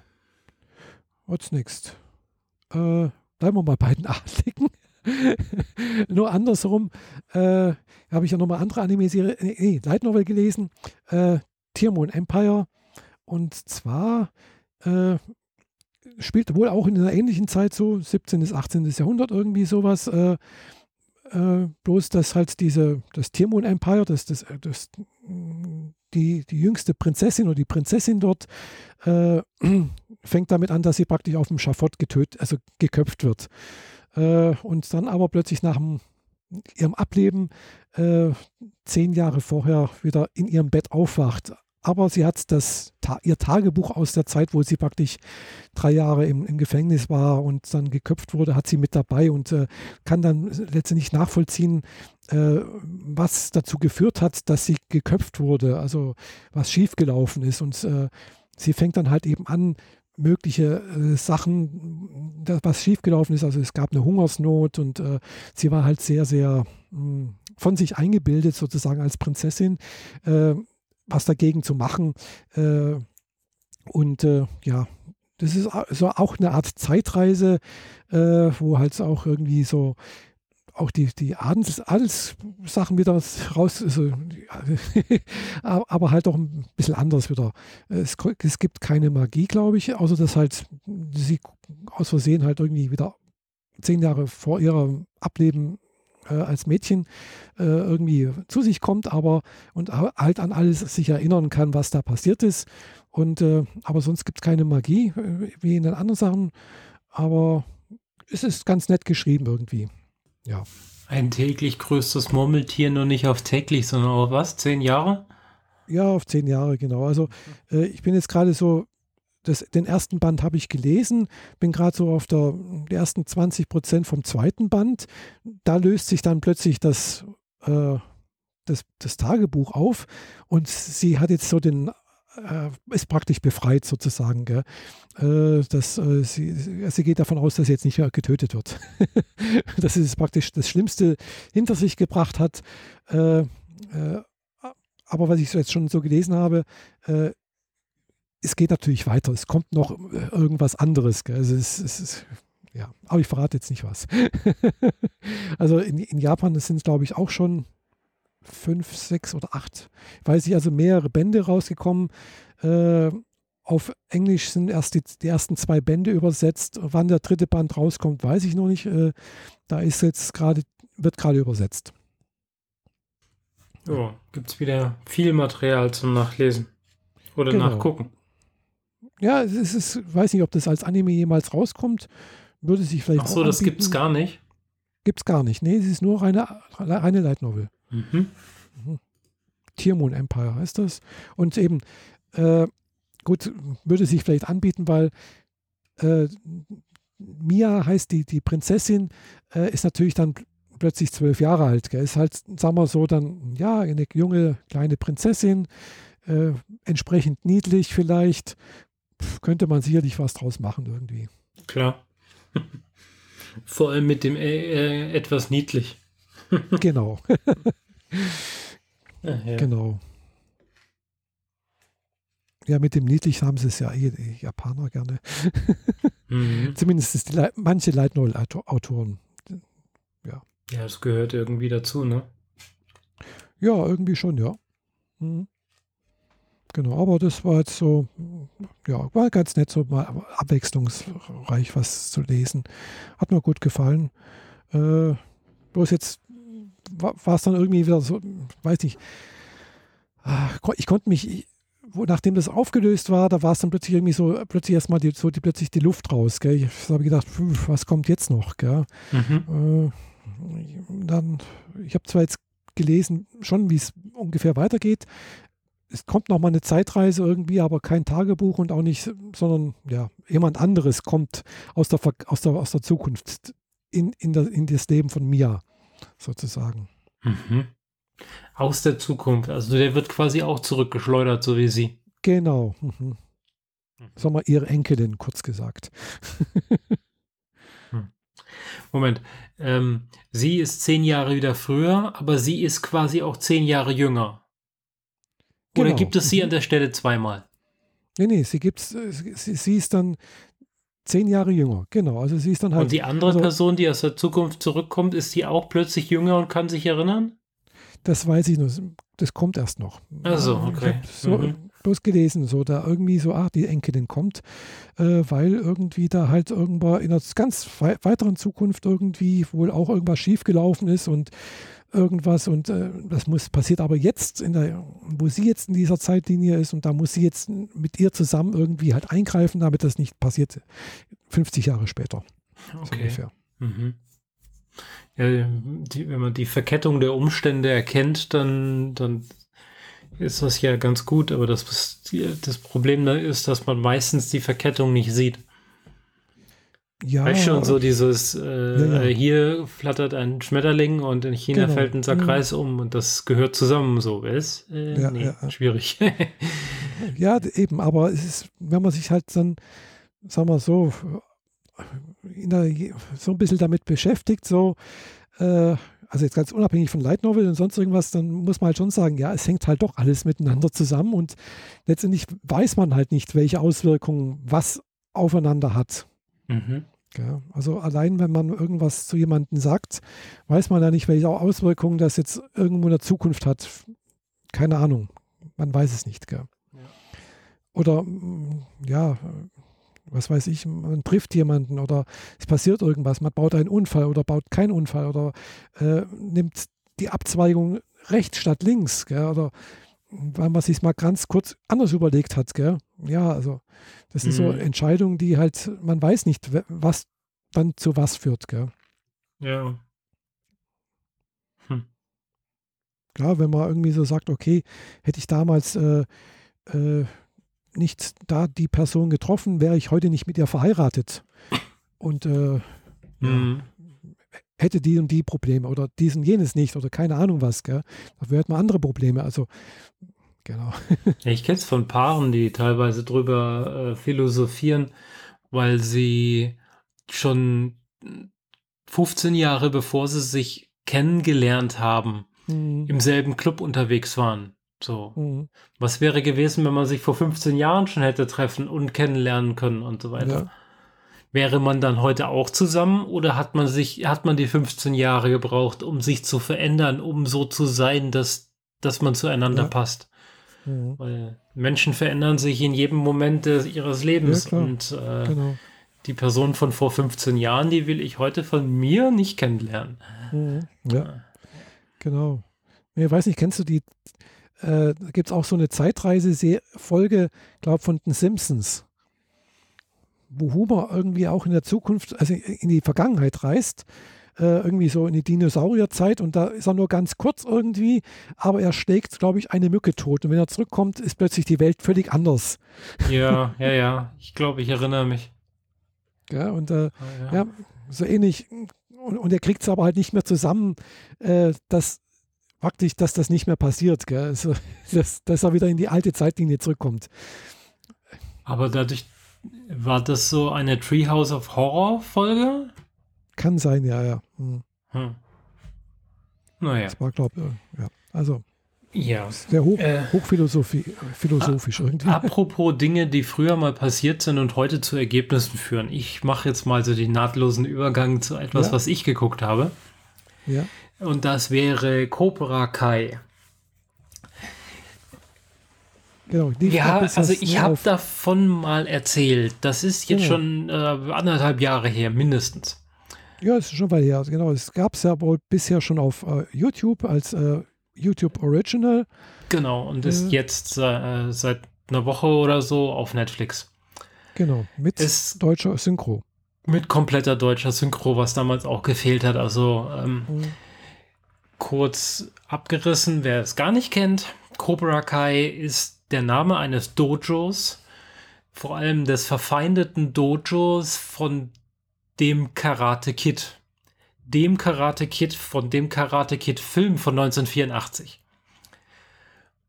What's next? Äh, bleiben wir mal bei den Adligen. Nur andersrum äh, habe ich ja nochmal andere Anime-Serie, nee, nee, Light Novel gelesen, äh, Tiermon Empire. Und zwar äh, spielt wohl auch in einer ähnlichen Zeit so, 17. bis 18. Jahrhundert irgendwie sowas. Äh, äh, bloß, dass halt diese, das Tiermond Empire, das, das, das, die, die jüngste Prinzessin oder die Prinzessin dort äh, fängt damit an, dass sie praktisch auf dem Schafott getötet, also geköpft wird. Äh, und dann aber plötzlich nach dem, ihrem Ableben äh, zehn Jahre vorher wieder in ihrem Bett aufwacht aber sie hat das, ihr Tagebuch aus der Zeit, wo sie praktisch drei Jahre im, im Gefängnis war und dann geköpft wurde, hat sie mit dabei und äh, kann dann letztendlich nachvollziehen, äh, was dazu geführt hat, dass sie geköpft wurde, also was schiefgelaufen ist. Und äh, sie fängt dann halt eben an, mögliche äh, Sachen, das, was schiefgelaufen ist. Also es gab eine Hungersnot und äh, sie war halt sehr, sehr mh, hm, von sich eingebildet sozusagen als Prinzessin äh, was dagegen zu machen. Äh, und äh, ja, das ist so auch eine Art Zeitreise, äh, wo halt auch irgendwie so auch die, die Adels, Adelssachen wieder raus, also, aber halt auch ein bisschen anders wieder. Es, es gibt keine Magie, glaube ich, außer dass halt sie aus Versehen halt irgendwie wieder zehn Jahre vor ihrem Ableben äh, als Mädchen äh, irgendwie zu sich kommt, aber und halt an alles sich erinnern kann, was da passiert ist. Und äh, aber sonst gibt es keine Magie, äh, wie in den anderen Sachen. Aber es ist ganz nett geschrieben irgendwie. Ja. Ein täglich größtes Murmeltier, nur nicht auf täglich, sondern auf was? Zehn Jahre? Ja, auf zehn Jahre, genau. Also äh, ich bin jetzt gerade so das, den ersten Band habe ich gelesen, bin gerade so auf der die ersten 20 Prozent vom zweiten Band. Da löst sich dann plötzlich das, äh, das, das Tagebuch auf und sie hat jetzt so den äh, ist praktisch befreit sozusagen. Gell? Äh, dass, äh, sie, sie geht davon aus, dass sie jetzt nicht mehr getötet wird. dass sie praktisch das Schlimmste hinter sich gebracht hat. Aber was ich jetzt schon so gelesen habe, es geht natürlich weiter. Es kommt noch irgendwas anderes. Gell? Also es, es, es, ja, aber ich verrate jetzt nicht was. also in, in Japan sind es, glaube ich, auch schon fünf, sechs oder acht, weiß ich, also mehrere Bände rausgekommen. Äh, auf Englisch sind erst die, die, ersten zwei Bände übersetzt. Wann der dritte Band rauskommt, weiß ich noch nicht. Äh, da ist jetzt gerade, wird gerade übersetzt. Oh, gibt es wieder viel Material zum Nachlesen oder genau. Nachgucken. Ja, es ist, weiß nicht, ob das als Anime jemals rauskommt. Würde sich vielleicht. Ach so, das gibt es gar nicht. Gibt es gar nicht. Nee, es ist nur eine, eine Light Novel. Mhm. mhm. Tiermoon Empire heißt das. Und eben, äh, gut, würde sich vielleicht anbieten, weil äh, Mia heißt die, die Prinzessin, äh, ist natürlich dann plötzlich zwölf Jahre alt. Gell? Ist halt, sagen wir so, dann, ja, eine junge kleine Prinzessin, äh, entsprechend niedlich vielleicht. Könnte man sicherlich was draus machen irgendwie. Klar. Vor allem mit dem äh, äh etwas niedlich. genau. ja. Genau. Ja, mit dem niedlich haben sie es ja eh, die Japaner gerne. mhm. Zumindest die, manche Light Autoren. Ja. Ja, das gehört irgendwie dazu, ne? Ja, irgendwie schon, ja. Mhm. Genau, aber das war jetzt so, ja, war ganz nett, so mal abwechslungsreich was zu lesen. Hat mir gut gefallen. Äh, bloß jetzt war es dann irgendwie wieder so, weiß nicht, ich konnte mich, wo, nachdem das aufgelöst war, da war es dann plötzlich irgendwie so, plötzlich erstmal die, so die, plötzlich die Luft raus. Gell? Ich habe gedacht, pf, was kommt jetzt noch? Gell? Mhm. Äh, dann, ich habe zwar jetzt gelesen, schon wie es ungefähr weitergeht. Es kommt noch mal eine Zeitreise irgendwie, aber kein Tagebuch und auch nicht, sondern ja, jemand anderes kommt aus der, aus der, aus der Zukunft in, in, der, in das Leben von Mia sozusagen. Mhm. Aus der Zukunft. Also der wird quasi auch zurückgeschleudert, so wie sie. Genau. Mhm. Sagen wir ihre Enkelin, kurz gesagt. Hm. Moment. Ähm, sie ist zehn Jahre wieder früher, aber sie ist quasi auch zehn Jahre jünger. Oder genau. gibt es sie an der Stelle zweimal? Nee, nee, sie gibt's, sie, sie ist dann Zehn Jahre jünger, genau. Also sie ist dann halt. Und die andere also, Person, die aus der Zukunft zurückkommt, ist die auch plötzlich jünger und kann sich erinnern? Das weiß ich nur. Das kommt erst noch. Also okay. so mhm. bloß gelesen, so da irgendwie so, ach, die Enkelin kommt, äh, weil irgendwie da halt irgendwann in einer ganz weiteren Zukunft irgendwie wohl auch irgendwas schiefgelaufen ist und irgendwas und äh, das muss passiert aber jetzt in der wo sie jetzt in dieser Zeitlinie ist und da muss sie jetzt mit ihr zusammen irgendwie halt eingreifen, damit das nicht passiert 50 Jahre später. Okay. So mhm. ja, die, wenn man die Verkettung der Umstände erkennt, dann, dann ist das ja ganz gut, aber das, das Problem ist, dass man meistens die Verkettung nicht sieht. Ja. Weißt schon, so dieses, äh, ja, ja. hier flattert ein Schmetterling und in China genau. fällt ein Sack Reis um und das gehört zusammen, so, ist äh, ja, nee, schwierig. ja, eben, aber es ist, wenn man sich halt dann, sagen wir so, der, so ein bisschen damit beschäftigt, so, äh, also jetzt ganz unabhängig von Light Novel und sonst irgendwas, dann muss man halt schon sagen, ja, es hängt halt doch alles miteinander zusammen und letztendlich weiß man halt nicht, welche Auswirkungen was aufeinander hat. Mhm. Ja, also allein, wenn man irgendwas zu jemandem sagt, weiß man ja nicht, welche Auswirkungen das jetzt irgendwo in der Zukunft hat. Keine Ahnung. Man weiß es nicht. Ja. Oder mm, ja, was weiß ich, man trifft jemanden oder es passiert irgendwas, man baut einen Unfall oder baut keinen Unfall oder äh, nimmt die Abzweigung rechts statt links. Gell, oder weil man sich mal ganz kurz anders überlegt hat. Gell? Ja, also das sind mhm. so Entscheidungen, die halt, man weiß nicht, was dann zu was führt. Gell? Ja. Hm. Klar, wenn man irgendwie so sagt, okay, hätte ich damals äh, äh, nicht da die Person getroffen, wäre ich heute nicht mit ihr verheiratet. Und äh, mhm. Hätte die und die Probleme oder dies und jenes nicht oder keine Ahnung was. Gell? Dafür hätte man andere Probleme. Also, genau. ich kenne es von Paaren, die teilweise drüber äh, philosophieren, weil sie schon 15 Jahre bevor sie sich kennengelernt haben, mhm. im selben Club unterwegs waren. So. Mhm. Was wäre gewesen, wenn man sich vor 15 Jahren schon hätte treffen und kennenlernen können und so weiter? Ja. Wäre man dann heute auch zusammen oder hat man sich, hat man die 15 Jahre gebraucht, um sich zu verändern, um so zu sein, dass, dass man zueinander ja. passt? Mhm. Weil Menschen verändern sich in jedem Moment des, ihres Lebens ja, und äh, genau. die Person von vor 15 Jahren, die will ich heute von mir nicht kennenlernen. Mhm. Ja, genau. Ich weiß nicht, kennst du die äh, gibt es auch so eine Zeitreise-Folge, glaube von den Simpsons, wo Homer irgendwie auch in der Zukunft, also in die Vergangenheit reist, äh, irgendwie so in die Dinosaurierzeit und da ist er nur ganz kurz irgendwie, aber er schlägt, glaube ich, eine Mücke tot und wenn er zurückkommt, ist plötzlich die Welt völlig anders. Ja, ja, ja, ich glaube, ich erinnere mich. Ja, und äh, oh, ja. ja. so ähnlich. Und, und er kriegt es aber halt nicht mehr zusammen, äh, dass praktisch, dass das nicht mehr passiert, gell? Also, dass, dass er wieder in die alte Zeitlinie zurückkommt. Aber dadurch war das so eine Treehouse of Horror Folge? Kann sein, ja, ja. Hm. Hm. Naja. Das war, glaube ich, ja. Also. Ja. Sehr hoch, äh, hochphilosophisch irgendwie. Apropos Dinge, die früher mal passiert sind und heute zu Ergebnissen führen. Ich mache jetzt mal so den nahtlosen Übergang zu etwas, ja. was ich geguckt habe. Ja. Und das wäre Cobra Kai. Genau, ja, also ich habe davon mal erzählt. Das ist jetzt genau. schon äh, anderthalb Jahre her, mindestens. Ja, ist schon weit her. Genau, es gab es ja wohl bisher schon auf äh, YouTube als äh, YouTube Original. Genau, und ist äh. jetzt äh, seit einer Woche oder so auf Netflix. Genau, mit ist deutscher Synchro. Mit kompletter deutscher Synchro, was damals auch gefehlt hat. Also ähm, mhm kurz abgerissen, wer es gar nicht kennt. Cobra Kai ist der Name eines Dojos, vor allem des verfeindeten Dojos von dem Karate Kid. Dem Karate Kid von dem Karate Kid Film von 1984.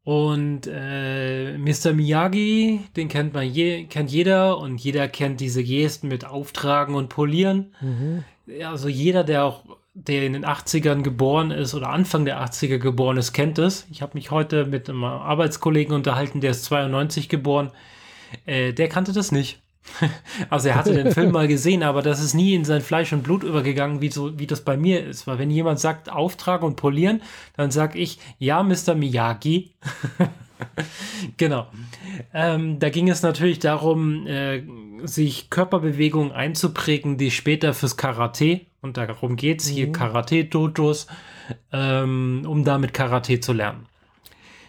Und äh, Mr. Miyagi, den kennt man je, kennt jeder und jeder kennt diese Gesten mit Auftragen und Polieren. Mhm. Also jeder, der auch der in den 80ern geboren ist oder Anfang der 80er geboren ist, kennt es. Ich habe mich heute mit einem Arbeitskollegen unterhalten, der ist 92 geboren. Äh, der kannte das nicht. also er hatte den Film mal gesehen, aber das ist nie in sein Fleisch und Blut übergegangen, wie, so, wie das bei mir ist. Weil wenn jemand sagt auftragen und polieren, dann sage ich, ja, Mr. Miyagi. genau. Ähm, da ging es natürlich darum, äh, sich Körperbewegungen einzuprägen, die später fürs Karate, und darum geht es, mhm. hier Karate-Dojos, ähm, um damit Karate zu lernen.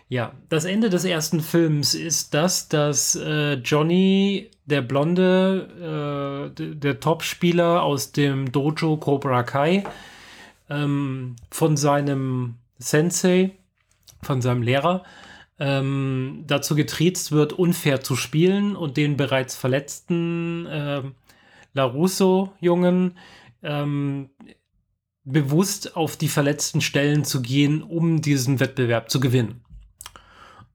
Ja, das Ende des ersten Films ist das, dass äh, Johnny, der Blonde, äh, der Top-Spieler aus dem Dojo Cobra Kai, ähm, von seinem Sensei, von seinem Lehrer, ähm, dazu getriezt wird, unfair zu spielen und den bereits verletzten äh, LaRusso-Jungen ähm, bewusst auf die verletzten Stellen zu gehen, um diesen Wettbewerb zu gewinnen.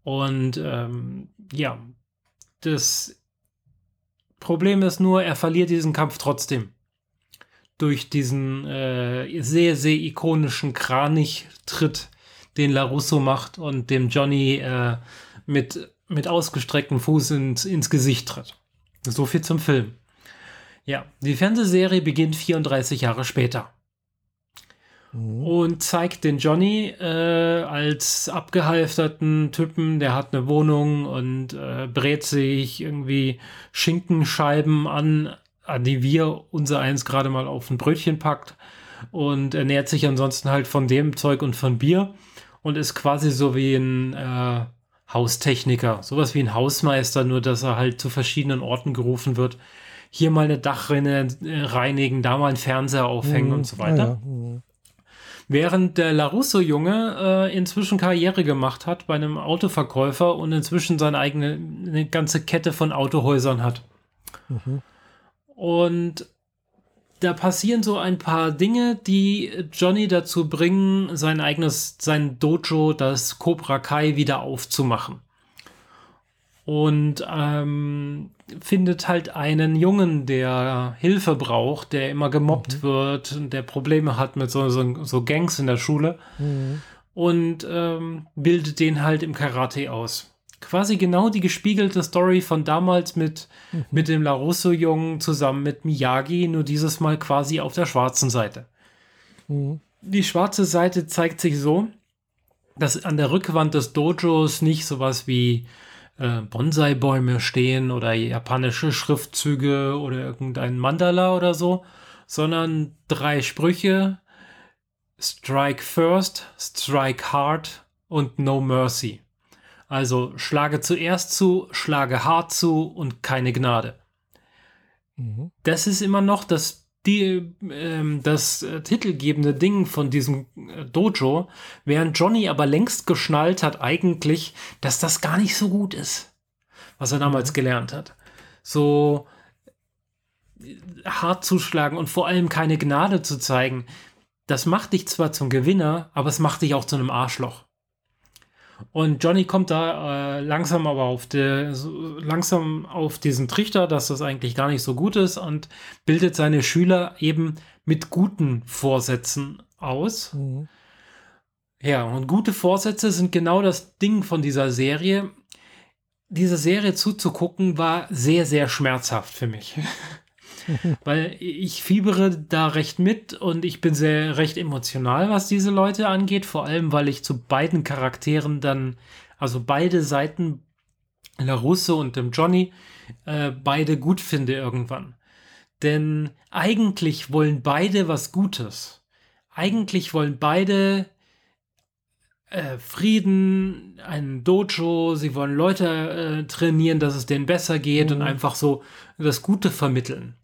Und ähm, ja, das Problem ist nur, er verliert diesen Kampf trotzdem. Durch diesen äh, sehr, sehr ikonischen Kranich-Tritt, den LaRusso macht und dem Johnny äh, mit, mit ausgestrecktem Fuß ins, ins Gesicht tritt. So viel zum Film. Ja, die Fernsehserie beginnt 34 Jahre später. Mhm. Und zeigt den Johnny äh, als abgehalfterten Typen, der hat eine Wohnung und äh, brät sich irgendwie Schinkenscheiben an, an die wir unser eins gerade mal auf ein Brötchen packt und ernährt sich ansonsten halt von dem Zeug und von Bier und ist quasi so wie ein äh, Haustechniker, sowas wie ein Hausmeister, nur dass er halt zu verschiedenen Orten gerufen wird. Hier mal eine Dachrinne äh, reinigen, da mal einen Fernseher aufhängen mhm. und so weiter. Ja, ja. Mhm. Während der Larusso-Junge äh, inzwischen Karriere gemacht hat bei einem Autoverkäufer und inzwischen seine eigene eine ganze Kette von Autohäusern hat. Mhm. Und da passieren so ein paar Dinge, die Johnny dazu bringen, sein eigenes, sein Dojo, das Cobra Kai, wieder aufzumachen. Und ähm, findet halt einen Jungen, der Hilfe braucht, der immer gemobbt mhm. wird, der Probleme hat mit so, so, so Gangs in der Schule. Mhm. Und ähm, bildet den halt im Karate aus quasi genau die gespiegelte Story von damals mit, mhm. mit dem LaRusso-Jungen zusammen mit Miyagi, nur dieses Mal quasi auf der schwarzen Seite. Mhm. Die schwarze Seite zeigt sich so, dass an der Rückwand des Dojos nicht sowas wie äh, Bonsai-Bäume stehen oder japanische Schriftzüge oder irgendein Mandala oder so, sondern drei Sprüche: Strike first, strike hard und no mercy. Also schlage zuerst zu, schlage hart zu und keine Gnade. Mhm. Das ist immer noch das, die, ähm, das äh, titelgebende Ding von diesem äh, Dojo, während Johnny aber längst geschnallt hat eigentlich, dass das gar nicht so gut ist, was er damals mhm. gelernt hat. So äh, hart zuschlagen und vor allem keine Gnade zu zeigen, das macht dich zwar zum Gewinner, aber es macht dich auch zu einem Arschloch. Und Johnny kommt da äh, langsam aber auf de, so, langsam auf diesen Trichter, dass das eigentlich gar nicht so gut ist und bildet seine Schüler eben mit guten Vorsätzen aus. Mhm. Ja, und gute Vorsätze sind genau das Ding von dieser Serie. Diese Serie zuzugucken war sehr, sehr schmerzhaft für mich. Weil ich fiebere da recht mit und ich bin sehr recht emotional, was diese Leute angeht. Vor allem, weil ich zu beiden Charakteren dann, also beide Seiten, LaRusso und dem Johnny, äh, beide gut finde irgendwann. Denn eigentlich wollen beide was Gutes. Eigentlich wollen beide äh, Frieden, ein Dojo, sie wollen Leute äh, trainieren, dass es denen besser geht mhm. und einfach so das Gute vermitteln.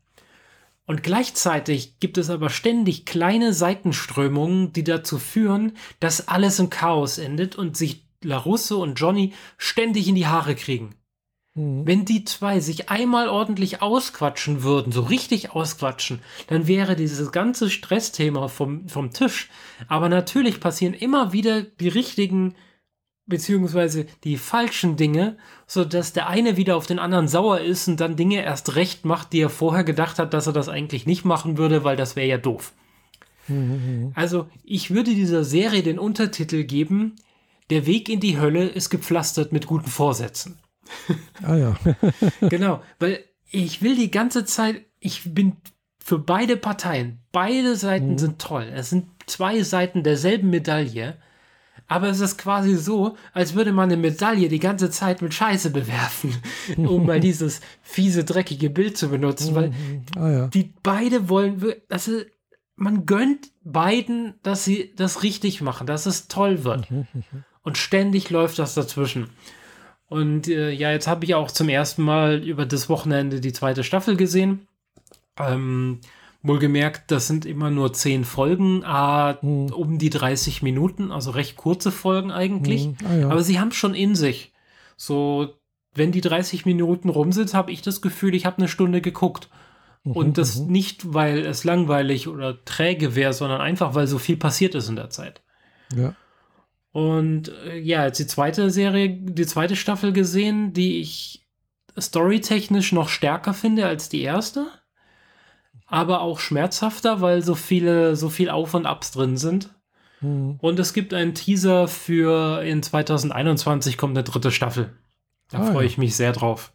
Und gleichzeitig gibt es aber ständig kleine Seitenströmungen, die dazu führen, dass alles im Chaos endet und sich Larusse und Johnny ständig in die Haare kriegen. Mhm. Wenn die zwei sich einmal ordentlich ausquatschen würden, so richtig ausquatschen, dann wäre dieses ganze Stressthema vom, vom Tisch. Aber natürlich passieren immer wieder die richtigen beziehungsweise die falschen Dinge, so dass der eine wieder auf den anderen sauer ist und dann Dinge erst recht macht, die er vorher gedacht hat, dass er das eigentlich nicht machen würde, weil das wäre ja doof. Mhm. Also ich würde dieser Serie den Untertitel geben, der Weg in die Hölle ist gepflastert mit guten Vorsätzen. Ah ja. genau, weil ich will die ganze Zeit, ich bin für beide Parteien, beide Seiten mhm. sind toll. Es sind zwei Seiten derselben Medaille aber es ist quasi so, als würde man eine Medaille die ganze Zeit mit Scheiße bewerfen, um mal dieses fiese, dreckige Bild zu benutzen, weil ah, ja. die beide wollen, ist, man gönnt beiden, dass sie das richtig machen, dass es toll wird. Und ständig läuft das dazwischen. Und äh, ja, jetzt habe ich auch zum ersten Mal über das Wochenende die zweite Staffel gesehen. Ähm, Wohlgemerkt, das sind immer nur zehn Folgen, äh, hm. um die 30 Minuten, also recht kurze Folgen eigentlich. Hm. Ah, ja. Aber sie haben schon in sich. So, wenn die 30 Minuten rum sind, habe ich das Gefühl, ich habe eine Stunde geguckt. Mhm, Und das mhm. nicht, weil es langweilig oder träge wäre, sondern einfach, weil so viel passiert ist in der Zeit. Ja. Und äh, ja, jetzt die zweite Serie, die zweite Staffel gesehen, die ich storytechnisch noch stärker finde als die erste aber auch schmerzhafter, weil so viele, so viel Auf und Abs drin sind. Mhm. Und es gibt einen Teaser für in 2021 kommt eine dritte Staffel. Da ah, freue ja. ich mich sehr drauf.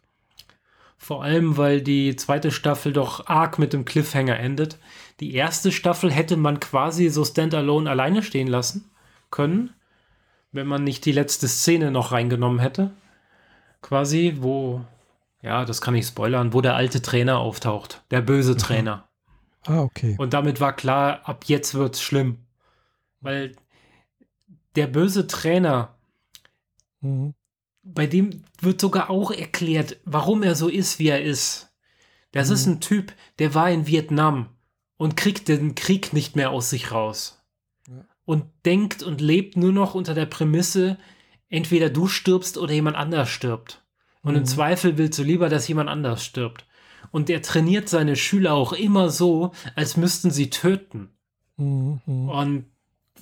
Vor allem, weil die zweite Staffel doch arg mit dem Cliffhanger endet. Die erste Staffel hätte man quasi so standalone alleine stehen lassen können, wenn man nicht die letzte Szene noch reingenommen hätte. Quasi, wo ja, das kann ich spoilern, wo der alte Trainer auftaucht. Der böse Trainer. Ah, okay. Und damit war klar, ab jetzt wird's schlimm. Weil der böse Trainer, mhm. bei dem wird sogar auch erklärt, warum er so ist, wie er ist. Das mhm. ist ein Typ, der war in Vietnam und kriegt den Krieg nicht mehr aus sich raus. Ja. und denkt und lebt nur noch unter der Prämisse, entweder du stirbst oder jemand anders stirbt. Und mhm. im Zweifel willst du lieber, dass jemand anders stirbt. Und er trainiert seine Schüler auch immer so, als müssten sie töten. Mhm. Und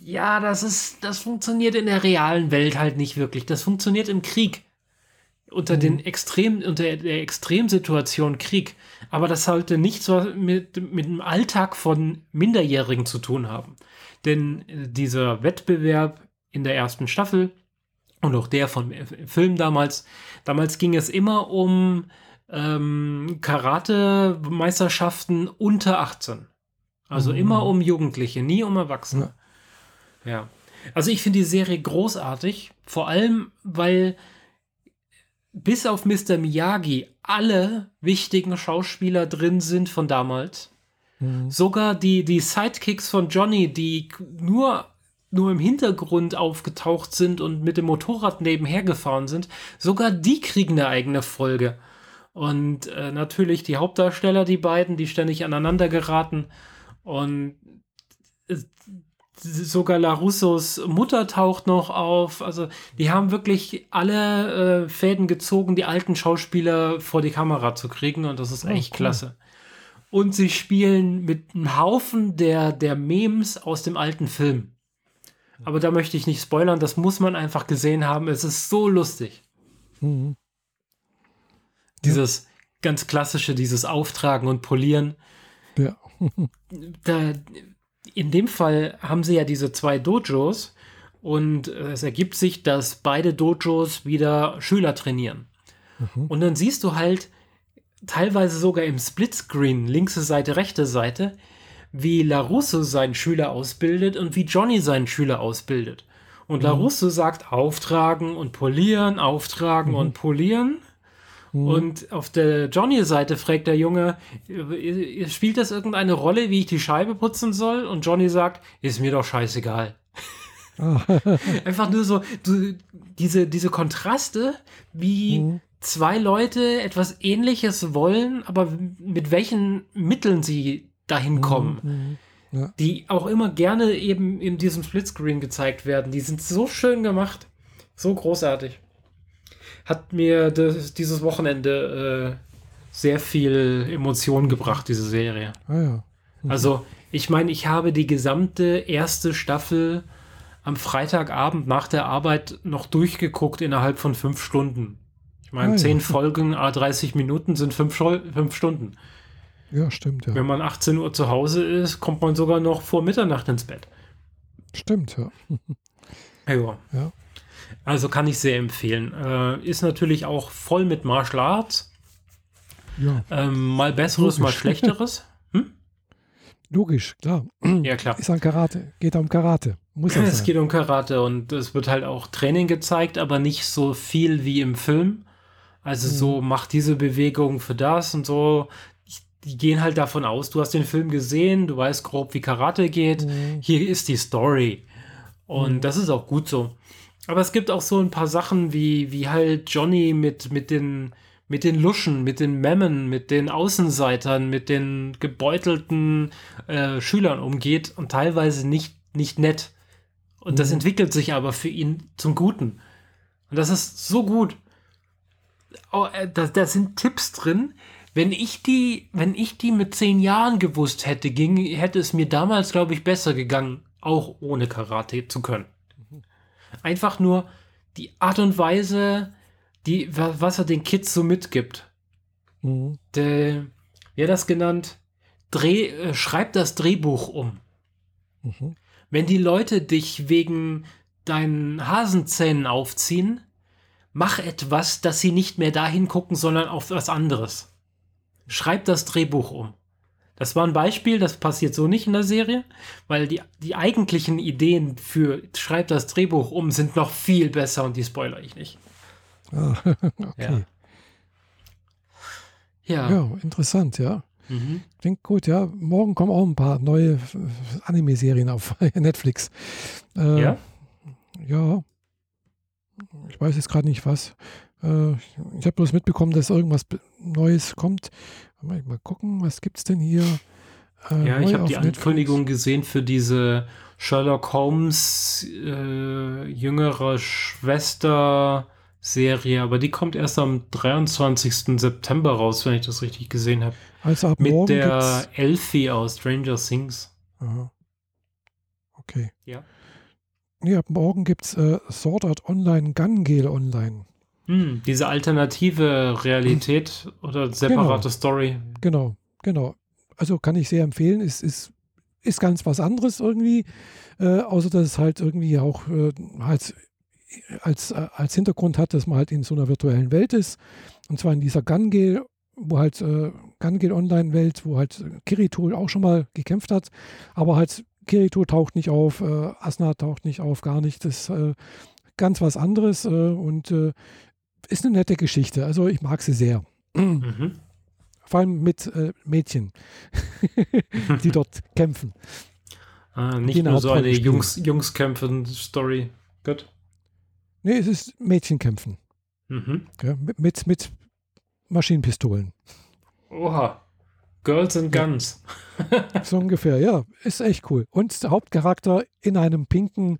ja, das ist, das funktioniert in der realen Welt halt nicht wirklich. Das funktioniert im Krieg. Unter mhm. den Extrem, unter der Extremsituation Krieg. Aber das sollte nichts mit, mit dem Alltag von Minderjährigen zu tun haben. Denn äh, dieser Wettbewerb in der ersten Staffel und auch der von Film damals, damals ging es immer um ähm, Karate-Meisterschaften unter 18. Also mhm. immer um Jugendliche, nie um Erwachsene. Ja. ja. Also ich finde die Serie großartig, vor allem weil bis auf Mr. Miyagi alle wichtigen Schauspieler drin sind von damals. Mhm. Sogar die, die Sidekicks von Johnny, die nur, nur im Hintergrund aufgetaucht sind und mit dem Motorrad nebenher gefahren sind, sogar die kriegen eine eigene Folge. Und äh, natürlich die Hauptdarsteller, die beiden, die ständig aneinander geraten. Und äh, sogar Larussos Mutter taucht noch auf. Also die haben wirklich alle äh, Fäden gezogen, die alten Schauspieler vor die Kamera zu kriegen. Und das ist oh, echt cool. klasse. Und sie spielen mit einem Haufen der, der Memes aus dem alten Film. Aber da möchte ich nicht spoilern, das muss man einfach gesehen haben. Es ist so lustig. Mhm. Dieses ganz klassische, dieses Auftragen und Polieren. Ja. da, in dem Fall haben sie ja diese zwei Dojos und es ergibt sich, dass beide Dojos wieder Schüler trainieren. Mhm. Und dann siehst du halt teilweise sogar im Splitscreen, linke Seite, rechte Seite, wie LaRusso seinen Schüler ausbildet und wie Johnny seinen Schüler ausbildet. Und mhm. LaRusso sagt auftragen und polieren, auftragen mhm. und polieren. Mhm. Und auf der Johnny-Seite fragt der Junge, spielt das irgendeine Rolle, wie ich die Scheibe putzen soll? Und Johnny sagt, ist mir doch scheißegal. Einfach nur so, du, diese, diese Kontraste, wie mhm. zwei Leute etwas ähnliches wollen, aber mit welchen Mitteln sie dahin mhm. kommen. Mhm. Ja. Die auch immer gerne eben in diesem Splitscreen gezeigt werden. Die sind so schön gemacht. So großartig hat mir das, dieses Wochenende äh, sehr viel Emotion gebracht, diese Serie. Ah, ja. Mhm. Also, ich meine, ich habe die gesamte erste Staffel am Freitagabend nach der Arbeit noch durchgeguckt innerhalb von fünf Stunden. Ich meine, ah, zehn ja. Folgen, a 30 Minuten sind fünf, fünf Stunden. Ja, stimmt, ja. Wenn man 18 Uhr zu Hause ist, kommt man sogar noch vor Mitternacht ins Bett. Stimmt, ja. ja. ja. Also kann ich sehr empfehlen. Äh, ist natürlich auch voll mit Martial Arts. Ja. Ähm, mal besseres, Logisch. mal schlechteres. Hm? Logisch, klar. Ja, klar. Ist ein Karate. Geht um Karate. Muss es sein. geht um Karate und es wird halt auch Training gezeigt, aber nicht so viel wie im Film. Also mhm. so, mach diese Bewegung für das und so. Die gehen halt davon aus, du hast den Film gesehen, du weißt grob, wie Karate geht. Mhm. Hier ist die Story. Und mhm. das ist auch gut so. Aber es gibt auch so ein paar Sachen wie, wie halt Johnny mit, mit den, mit den Luschen, mit den Memmen, mit den Außenseitern, mit den gebeutelten äh, Schülern umgeht und teilweise nicht, nicht nett. Und mhm. das entwickelt sich aber für ihn zum Guten. Und das ist so gut. Oh, äh, da, da sind Tipps drin. Wenn ich die, wenn ich die mit zehn Jahren gewusst hätte, ging, hätte es mir damals, glaube ich, besser gegangen, auch ohne Karate zu können. Einfach nur die Art und Weise, die, was er den Kids so mitgibt. Mhm. Der, wie hat das genannt? Dreh, äh, schreib das Drehbuch um. Mhm. Wenn die Leute dich wegen deinen Hasenzähnen aufziehen, mach etwas, dass sie nicht mehr dahin gucken, sondern auf was anderes. Schreib das Drehbuch um. Das war ein Beispiel, das passiert so nicht in der Serie, weil die, die eigentlichen Ideen für Schreib das Drehbuch um sind noch viel besser und die spoiler ich nicht. Ah, okay. Ja. ja. ja interessant, ja. Mhm. Klingt gut, ja. Morgen kommen auch ein paar neue Anime-Serien auf Netflix. Äh, ja? Ja. Ich weiß jetzt gerade nicht was. Äh, ich habe bloß mitbekommen, dass irgendwas Neues kommt. Mal gucken, was gibt es denn hier? Äh, ja, ich habe die Ankündigung gesehen für diese Sherlock Holmes äh, jüngere Schwester Serie, aber die kommt erst am 23. September raus, wenn ich das richtig gesehen habe. Also ab Mit morgen der gibt's- Elfie aus Stranger Things. Aha. Okay. Ja. Ab morgen gibt es äh, Sword Art Online, Gun Gale Online. Hm, diese alternative Realität oder separate Story. Genau, genau. Also kann ich sehr empfehlen. Ist, ist, ist ganz was anderes irgendwie, äh, außer dass es halt irgendwie auch äh, als, äh, als Hintergrund hat, dass man halt in so einer virtuellen Welt ist. Und zwar in dieser Gun Gale, wo halt äh, Gun Gale Online-Welt, wo halt Kirito auch schon mal gekämpft hat. Aber halt Kirito taucht nicht auf, äh, Asna taucht nicht auf, gar nicht. Das ist äh, ganz was anderes äh, und äh, ist eine nette Geschichte. Also ich mag sie sehr. Mhm. Vor allem mit äh, Mädchen, die dort kämpfen. Ah, nicht Die nur so eine. Jungs, Jungskämpfen-Story. Gut. Nee, es ist Mädchenkämpfen. Mhm. Mit, mit, mit Maschinenpistolen. Oha. Girls and Guns. So ungefähr, ja. Ist echt cool. Und der Hauptcharakter in einem pinken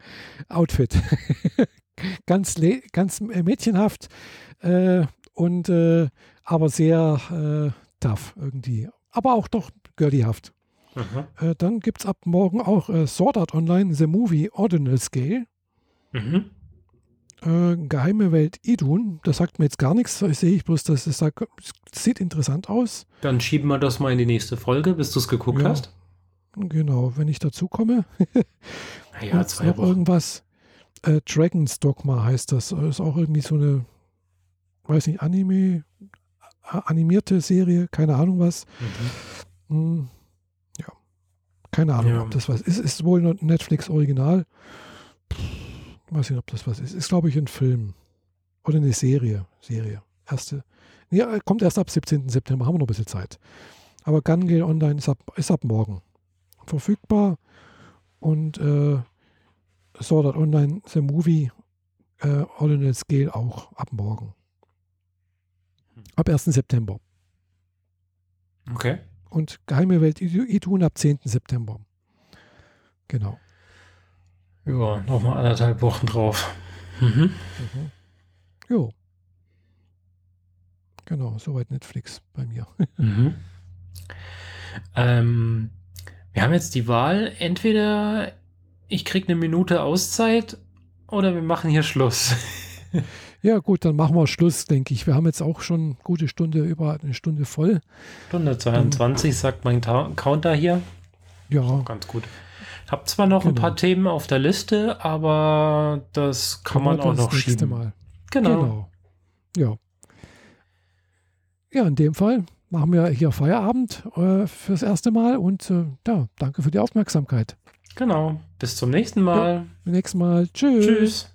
Outfit. ganz, ganz mädchenhaft äh, und äh, aber sehr äh, tough irgendwie. Aber auch doch girlyhaft. Äh, dann gibt es ab morgen auch äh, Sword Art Online, The Movie Ordinal Scale. Mhm. Äh, Geheime Welt Idun, das sagt mir jetzt gar nichts. Das sehe ich bloß, dass es sagt, sieht interessant aus. Dann schieben wir das mal in die nächste Folge, bis du es geguckt Ja. hast. Genau, wenn ich dazu komme. Ja, Und zwei noch Wochen. irgendwas. Äh, Dragon's Dogma heißt das. Äh, Ist auch irgendwie so eine, weiß nicht, Anime, animierte Serie, keine Ahnung was. Mhm. Hm, ja, keine Ahnung, Ja. ob das was ist. Ist wohl ein Netflix-Original. Weiß nicht, ob das was ist. Ist, glaube ich, ein Film. Oder eine Serie. Serie. Erste. Nee, kommt erst ab 17. September, haben wir noch ein bisschen Zeit. Aber Gun Online ist ab, ist ab morgen verfügbar. Und äh, Sword Art Online, The Movie, äh, Ordinal Scale auch ab morgen. Ab 1. September. Okay. Und Geheime Welt Idun ab 10. September. Genau. Ja, nochmal anderthalb Wochen drauf. Mhm. Mhm. Jo. Genau, soweit Netflix bei mir. Mhm. Ähm, wir haben jetzt die Wahl, entweder ich krieg eine Minute Auszeit oder wir machen hier Schluss. Ja, gut, dann machen wir Schluss, denke ich. Wir haben jetzt auch schon eine gute Stunde, über eine Stunde voll. Stunde 22 sagt mein Ta Counter hier. Ja, Ganz gut. Hab zwar noch ein Genau. paar Themen auf der Liste, aber das kann man wir auch das noch nächste schieben. Mal. Genau. Genau. Ja. Ja, in dem Fall machen wir hier Feierabend äh, fürs erste Mal und äh, ja, danke für die Aufmerksamkeit. genau. Bis zum nächsten Mal. Bis nächstes Mal. Tschüss. Tschüss.